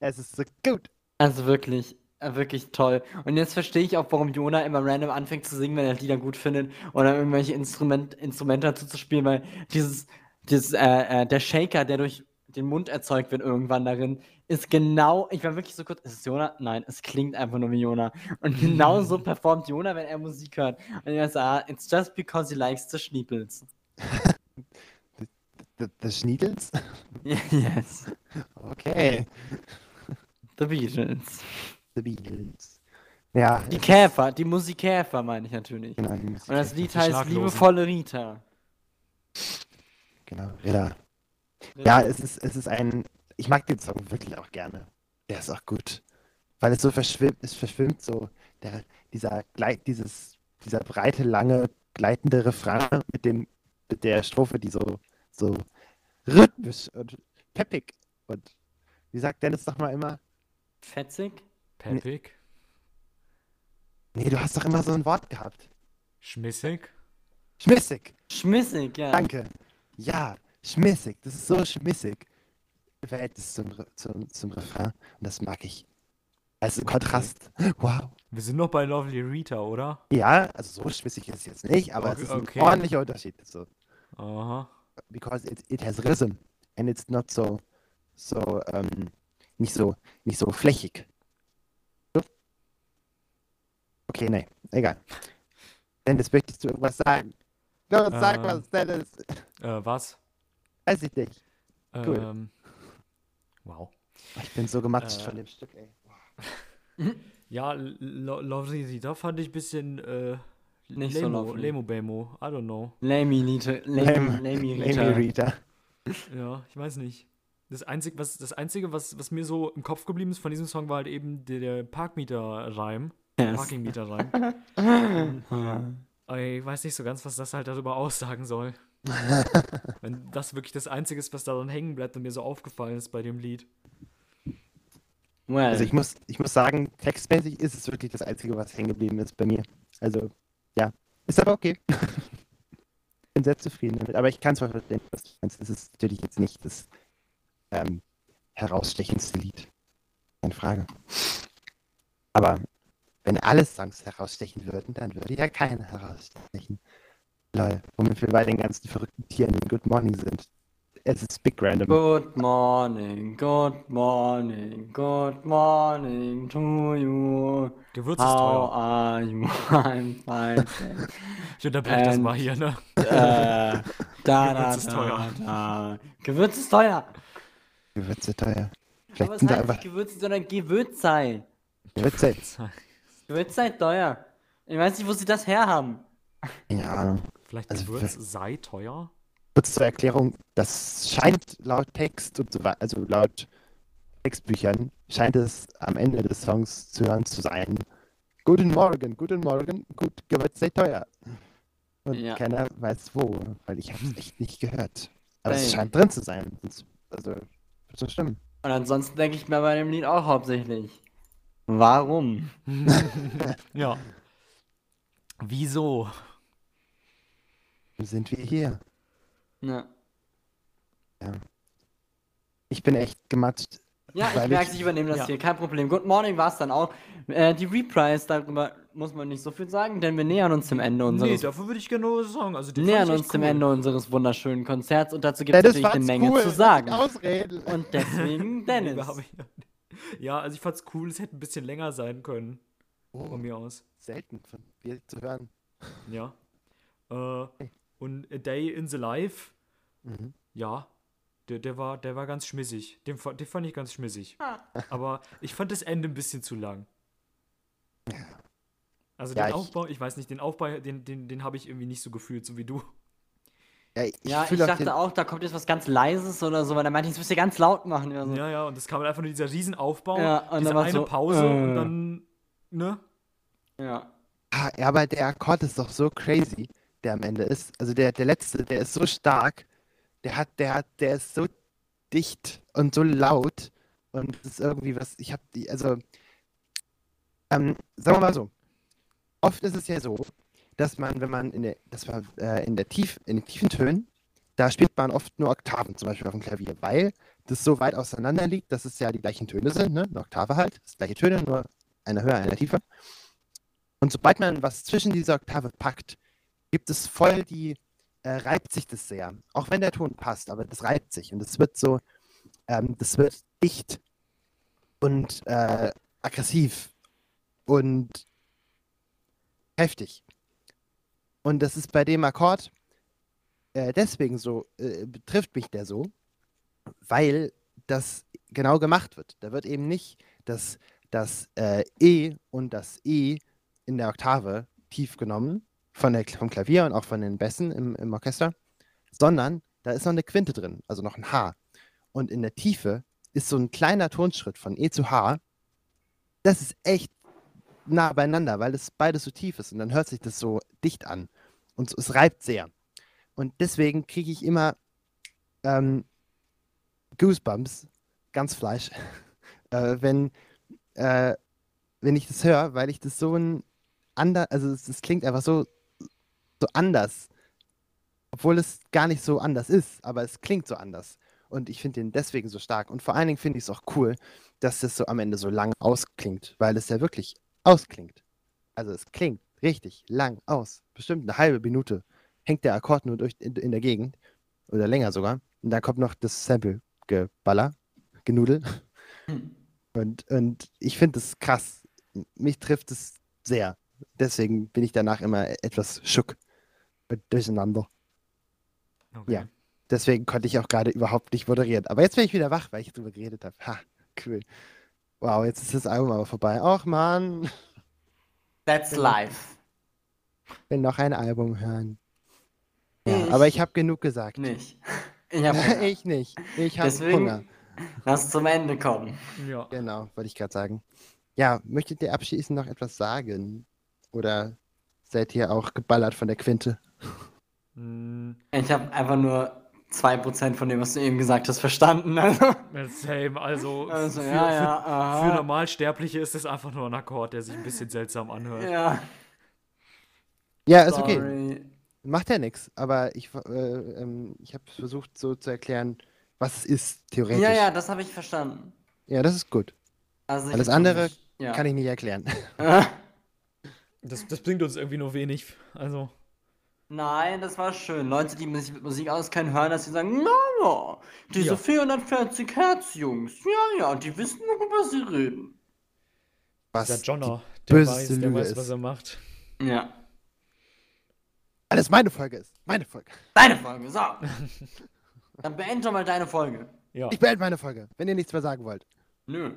Es ist so gut. Also wirklich, wirklich toll. Und jetzt verstehe ich auch, warum Jona immer random anfängt zu singen, wenn er Lieder gut findet oder irgendwelche Instrument, Instrumente dazu zu spielen, weil dieses, dieses, äh, äh, der Shaker, der durch den Mund erzeugt wird irgendwann darin, ist genau, ich war wirklich so kurz, ist es Jona? Nein, es klingt einfach nur wie Jona. Und genau so performt Jona, wenn er Musik hört. Und er sagt, ah, it's just because he likes the Schniepels. The, the Schniedels? yes, Okay. the Beatles. The Beatles. Ja. Die Käfer, die Musikkäfer meine ich natürlich. Genau, die Musik. Und das Lied heißt. Liebevolle Rita. Genau, Rita. Ja, es ist, es ist ein. Ich mag den Song wirklich auch gerne. Der ist auch gut. Weil es so verschwimmt, es verschwimmt so. Der, dieser, Gleit, dieses, dieser breite, lange, gleitende Refrain mit dem, mit der Strophe, die so, so rhythmisch und peppig und wie sagt Dennis doch mal immer? Fetzig? Peppig, Nee, du hast doch immer so ein Wort gehabt. schmissig. Schmissig. Schmissig, ja. Danke. Ja, schmissig. Das ist so schmissig. Verhältnis zum, Re- zum, zum Refrain. Und das mag ich. Also Kontrast. Wow. Wir sind noch bei Lovely Rita, oder? Ja, also so schmissig ist es jetzt nicht, aber Okay, es ist ein okay. ordentlicher Unterschied. So, Aha. because it, it has rhythm and it's not so, so, ähm, nicht so, nicht so flächig. So? Okay, nee, egal. Dennis, möchtest du irgendwas sagen? Los, sag Ähm. was, Dennis. Äh, was? Weiß ich nicht. Cool. Ähm, wow. Ich bin so gematscht Äh. von dem Stück, ey. Ja, Lo- Lovely Rita fand ich ein bisschen äh, Nicht so Lemo, lovely. Lemo Bemo. I don't know. Lamy Lite. Lamy, Lamy Amy Rita. Rita. Ja, ich weiß nicht. Das Einzige, was, das Einzige was, was mir so im Kopf geblieben ist von diesem Song, war halt eben der, der Parkmieter-Reim. Yes. Parkingmieter-Reim. Aber ich weiß nicht so ganz, was das halt darüber aussagen soll. Wenn das wirklich das Einzige ist, was daran hängen bleibt und mir so aufgefallen ist bei dem Lied. Well, Also ich muss, ich muss sagen, textmäßig ist es wirklich das Einzige, was hängen geblieben ist bei mir. Also, ja. Ist aber okay. bin sehr zufrieden damit. Aber ich kann zwar verstehen, was du meinst. Es ist natürlich jetzt nicht das ähm, herausstechendste Lied. Keine Frage. Aber wenn alle Songs herausstechen würden, dann würde ja keiner herausstechen. Lol, womit wir bei den ganzen verrückten Tieren in Good Morning sind. Es ist Big Random. Good morning, good morning, good morning to you. Gewürz ist How teuer. are you? I'm fine. Ich unterbreche das mal hier, ne? äh, da, da, Gewürz ist da, teuer. Da. Gewürz ist teuer. Gewürze teuer. Aber Vielleicht es sind da heißt einfach nicht Gewürz, sondern Gewürzei. Gewürze. Gewürzei teuer. Ich weiß nicht, wo sie das herhaben. Keine Ahnung. Vielleicht Also, Gewürz sei teuer? Kurz zur Erklärung, das scheint laut Text und so weiter, also laut Textbüchern, scheint es am Ende des Songs zu hören zu sein. Guten Morgen, guten Morgen, gut, Gewürz sei teuer. Und Ja. keiner weiß wo, weil ich habe es echt nicht gehört. Aber es Bang. scheint drin zu sein. Also, wird schon stimmen. Und ansonsten denke ich mir bei dem Lied auch hauptsächlich. Warum? Ja. Wieso? Sind wir hier? Ja, Ich bin echt gematscht. ja ich merke, ich- ich übernehme das ja. hier, kein Problem. Good Morning war es dann auch. Äh, die Reprise, darüber muss man nicht so viel sagen, denn wir nähern uns dem Ende Nee, unseres dafür würde ich gerne was sagen. Also, nähern uns dem cool. Ende unseres wunderschönen Konzerts und dazu gibt Ja, es natürlich eine Menge cool, zu sagen. Ausreden. Und deswegen Nee, Dennis. Ja, also ich fand's cool, es hätte ein bisschen länger sein können. Oh, Von mir aus. selten von dir zu hören. Ja. Äh, und A Day in the Life, Mhm. ja, der, der, war, der war ganz schmissig. Den, den fand ich ganz schmissig. Aber ich fand das Ende ein bisschen zu lang. Also Ja, den ich- Aufbau, ich weiß nicht, den Aufbau, den, den, den habe ich irgendwie nicht so gefühlt, so wie du. Ja, ich, Ja, ich dachte den- auch, da kommt jetzt was ganz Leises oder so, weil er meinte, das müsst ihr ganz laut machen. Oder so. Ja, ja, und das kam einfach nur dieser Riesenaufbau, Ja, und diese dann eine so, Pause und äh. dann, ne? ja. Ah, ja, aber der Akkord ist doch so crazy, der am Ende ist. Also der, der letzte, der ist so stark. Der hat, der hat, der ist so dicht und so laut. Und es ist irgendwie was, ich hab die, also, ähm, sagen wir mal so. Oft ist es ja so, dass man, wenn man in der, das war äh, in der Tief, in den tiefen Tönen, da spielt man oft nur Oktaven, zum Beispiel auf dem Klavier, weil das so weit auseinander liegt, dass es ja die gleichen Töne sind, ne? Eine Oktave halt, das gleiche Töne, nur einer höher, einer tiefer. Und sobald man was zwischen dieser Oktave packt, gibt es voll die, äh, reibt sich das sehr. Auch wenn der Ton passt, aber das reibt sich und es wird so, ähm, das wird dicht und äh, aggressiv und heftig. Und das ist bei dem Akkord äh, deswegen so, äh, betrifft mich der so, weil das genau gemacht wird. Da wird eben nicht das, das äh, E und das E in der Oktave tief genommen, von der, vom Klavier und auch von den Bässen im, im Orchester, sondern da ist noch eine Quinte drin, also noch ein H. Und in der Tiefe ist so ein kleiner Tonschritt von E zu H. Das ist echt nah beieinander, weil es beides so tief ist und dann hört sich das so dicht an. Und es reibt sehr. Und deswegen kriege ich immer ähm, Goosebumps, ganz Fleisch, äh, wenn, äh, wenn ich das höre, weil ich das so ein ander, also es, es klingt einfach so, so anders Obwohl es gar nicht so anders ist, aber es klingt so anders. Und ich finde den deswegen so stark. Und vor allen Dingen finde ich es auch cool, dass das so am Ende so lang ausklingt, weil es ja wirklich ausklingt. Also es klingt richtig lang aus. Bestimmt eine halbe Minute hängt der Akkord nur durch in, in der Gegend. Oder länger sogar. Und dann kommt noch das Sample-Geballer, Genudel. Und, und ich finde es krass. Mich trifft es sehr. Deswegen bin ich danach immer etwas schock. und Durcheinander. Okay. Ja. Deswegen konnte ich auch gerade überhaupt nicht moderieren. Aber jetzt bin ich wieder wach, weil ich drüber geredet habe. Ha, cool. Wow, jetzt ist das Album aber vorbei. Och man, That's life. will noch ein Album hören. Ja, Ich aber ich habe genug gesagt. Nicht. Ich hab Hunger. ich nicht. Ich habe Hunger. lass zum Ende kommen. Ja. Genau, wollte ich gerade sagen. Ja, möchtet ihr abschließend noch etwas sagen? Oder seid ihr auch geballert von der Quinte? Mm, Ich habe einfach nur 2% von dem, was du eben gesagt hast, verstanden. Also, Same, also, also für, ja, ja, für, für Normalsterbliche ist es einfach nur ein Akkord, der sich ein bisschen seltsam anhört. Ja, Ja, ist okay. Macht ja nichts. Aber ich, äh, ähm, ich habe versucht so zu erklären, was es ist, theoretisch. Ja, ja, das habe ich verstanden. Ja, das ist gut. Also ich Alles andere nicht- ja. Kann ich nicht erklären. Das, das bringt uns irgendwie nur wenig. Also, Nein, das war schön. Leute, die sich mit Musik auskennen, hören das, die sagen, na ja, diese Ja. 440 Hertz Jungs, ja, ja, die wissen, worüber sie reden. Was der Jonner, der weiß, der Lüge weiß, ist. was er macht. Ja. alles meine Folge ist. Meine Folge. Deine Folge, so. Dann beende doch mal deine Folge. Ja, Ich beende meine Folge, wenn ihr nichts mehr sagen wollt. Nö.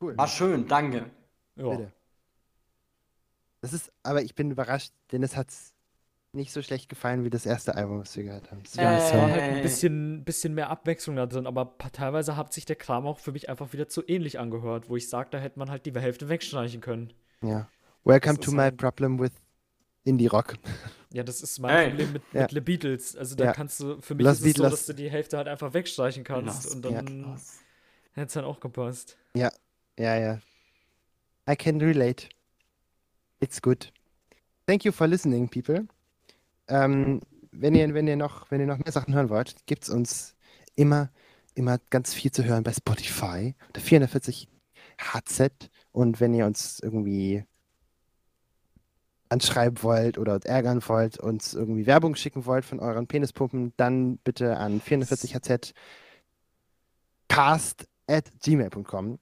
Cool. War schön, danke. ja. Bitte. Das ist, aber ich bin überrascht, denn es hat nicht so schlecht gefallen wie das erste Album, was wir gehört haben. Das Äh, Es war halt ein Ey. bisschen, bisschen mehr Abwechslung da drin, aber teilweise hat sich der Kram auch für mich einfach wieder zu ähnlich angehört, wo ich sage, da hätte man halt die Hälfte wegstreichen können. ja. Welcome Das to my halt- problem with Indie Rock. Ja, das ist mein Ey. Problem mit, Ja. mit The Beatles. Also da Ja. kannst du, für mich Los ist es so, Beatles. dass du die Hälfte halt einfach wegstreichen kannst Los und Ja. dann hätte es dann auch gepasst. Ja, ja. I can relate. It's good. Thank you for listening, people. Ähm, wenn ihr, wenn ihr noch, wenn ihr noch mehr Sachen hören wollt, gibt es uns immer, immer ganz viel zu hören bei Spotify. Unter 440 HZ. Und wenn ihr uns irgendwie anschreiben wollt oder uns ärgern wollt, uns irgendwie Werbung schicken wollt von euren Penispumpen, dann bitte an 440hz cast at gmail.com.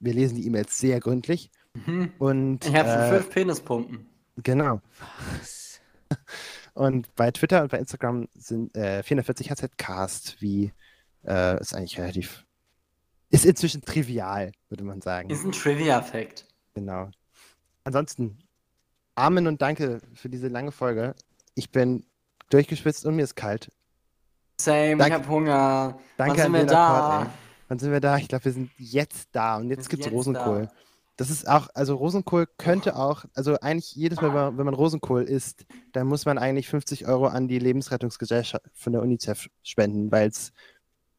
Wir lesen die E-Mails sehr gründlich. Mhm. Und Ich habe schon äh, fünf Penispumpen. genau. Und bei Twitter und bei Instagram sind äh, 440hzcast, wie äh, ist eigentlich relativ, ist inzwischen trivial, würde man sagen. Ist ein Trivia-Fact. Genau. Ansonsten, Amen und danke für diese lange Folge. Ich bin durchgeschwitzt und mir ist kalt. Same, Danke- ich hab Hunger. Danke Wann sind an wir da? Ey. Wann sind wir da? Ich glaube, wir sind jetzt da und jetzt sind gibt's jetzt Rosenkohl. da. Das ist auch, also Rosenkohl könnte auch, also eigentlich jedes Mal, wenn man- Rosenkohl isst, dann muss man eigentlich 50 Euro an die Lebensrettungsgesellschaft von der UNICEF spenden, weil es,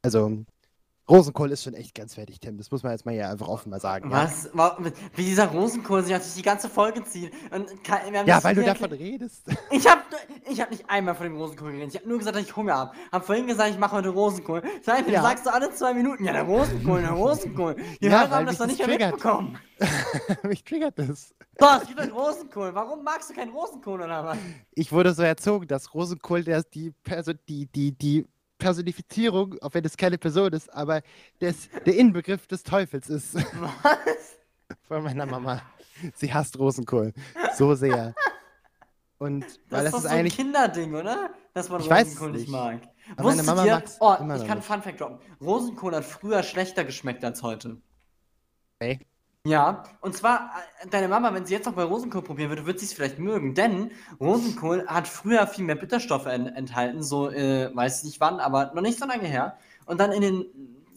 also Rosenkohl ist schon echt ganz fertig, Tim. Das muss man jetzt mal hier einfach offen mal sagen. Ja, Was? Wa- Wie dieser Rosenkohl sich durch die ganze Folge haben ja weil du davon redest. Ich hab, ich hab nicht einmal von dem Rosenkohl geredet. Ich hab nur gesagt, dass ich Hunger hab. Hab vorhin gesagt, ich mache heute Rosenkohl. Seit Ja. sagst du alle zwei Minuten, ja, der Rosenkohl, der Rosenkohl. Die Ja, Hörer haben das doch nicht mehr mitbekommen. Mich triggert das. So, es gibt einen Rosenkohl. Warum magst du keinen Rosenkohl oder was? Ich wurde so erzogen, dass Rosenkohl der, die, Perso die, die, die Personifizierung, auch wenn es keine Person ist, aber des, der Inbegriff des Teufels ist. Was? von meiner Mama. Sie hasst Rosenkohl. So sehr. Und weil Das, das, ist ist so ein eigentlich. Kinderding, oder? Dass man Ich Rosenkohl nicht nicht. mag. Aber meine Mama ihr? Oh, ich kann. Fun Fact droppen. Rosenkohl hat früher schlechter geschmeckt als heute. Ey. Ja, und zwar, äh, deine Mama, wenn sie jetzt noch bei Rosenkohl probieren würde, wird sie es vielleicht mögen, denn Rosenkohl hat früher viel mehr Bitterstoffe en enthalten, so, äh, weiß ich nicht wann, aber noch nicht so lange her. Und dann in den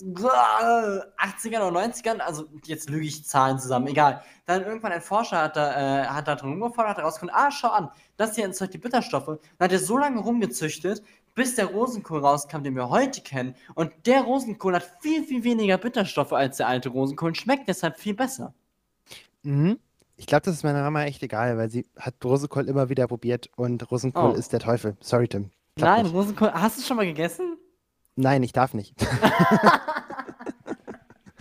äh, 80ern oder 90ern, also jetzt lüge ich Zahlen zusammen, egal. Dann irgendwann ein Forscher hat da, äh, hat da drin rumgeforscht, hat herausgefunden, ah, schau an, das hier entzeugt die Bitterstoffe. Dann hat er so lange rumgezüchtet, bis der Rosenkohl rauskam, den wir heute kennen. Und der Rosenkohl hat viel, viel weniger Bitterstoffe als der alte Rosenkohl und schmeckt deshalb viel besser. Mhm. Ich glaube, das ist meiner Mama echt egal, weil sie hat Rosenkohl immer wieder probiert und Rosenkohl Oh. ist der Teufel. Sorry, Tim. Nein, nicht. Rosenkohl. Hast du schon mal gegessen? Nein, ich darf nicht.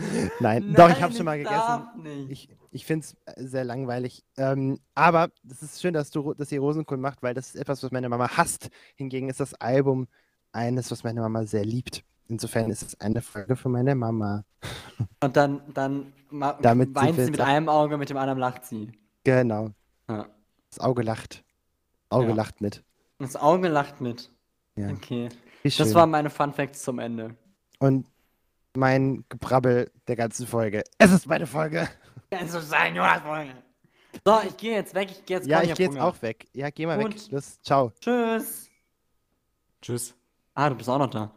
Nein, doch, ich habe schon mal gegessen. Ich, ich finde es sehr langweilig. Ähm, aber es ist schön, dass, du, dass ihr Rosenkohl macht, weil das ist etwas, was meine Mama hasst. Hingegen ist das Album eines, was meine Mama sehr liebt. Insofern ist es eine Folge für meine Mama. Und dann, dann Damit weint wir sie mit einem Auge, mit dem anderen lacht sie. Genau. Ja. Das Auge lacht. Auge Ja. lacht mit. Das Auge lacht mit. Ja. Okay. Das waren meine Fun Facts zum Ende. Und mein Gebrabbel der ganzen Folge. Es ist meine Folge. Kannst du sagen, Jonas Folge. So, ich gehe jetzt weg. Ich gehe jetzt Ja, ich gehe jetzt auch weg. Ja, geh mal weg. Und- Los, ciao. Tschüss. Tschüss. Ah, du bist auch noch da.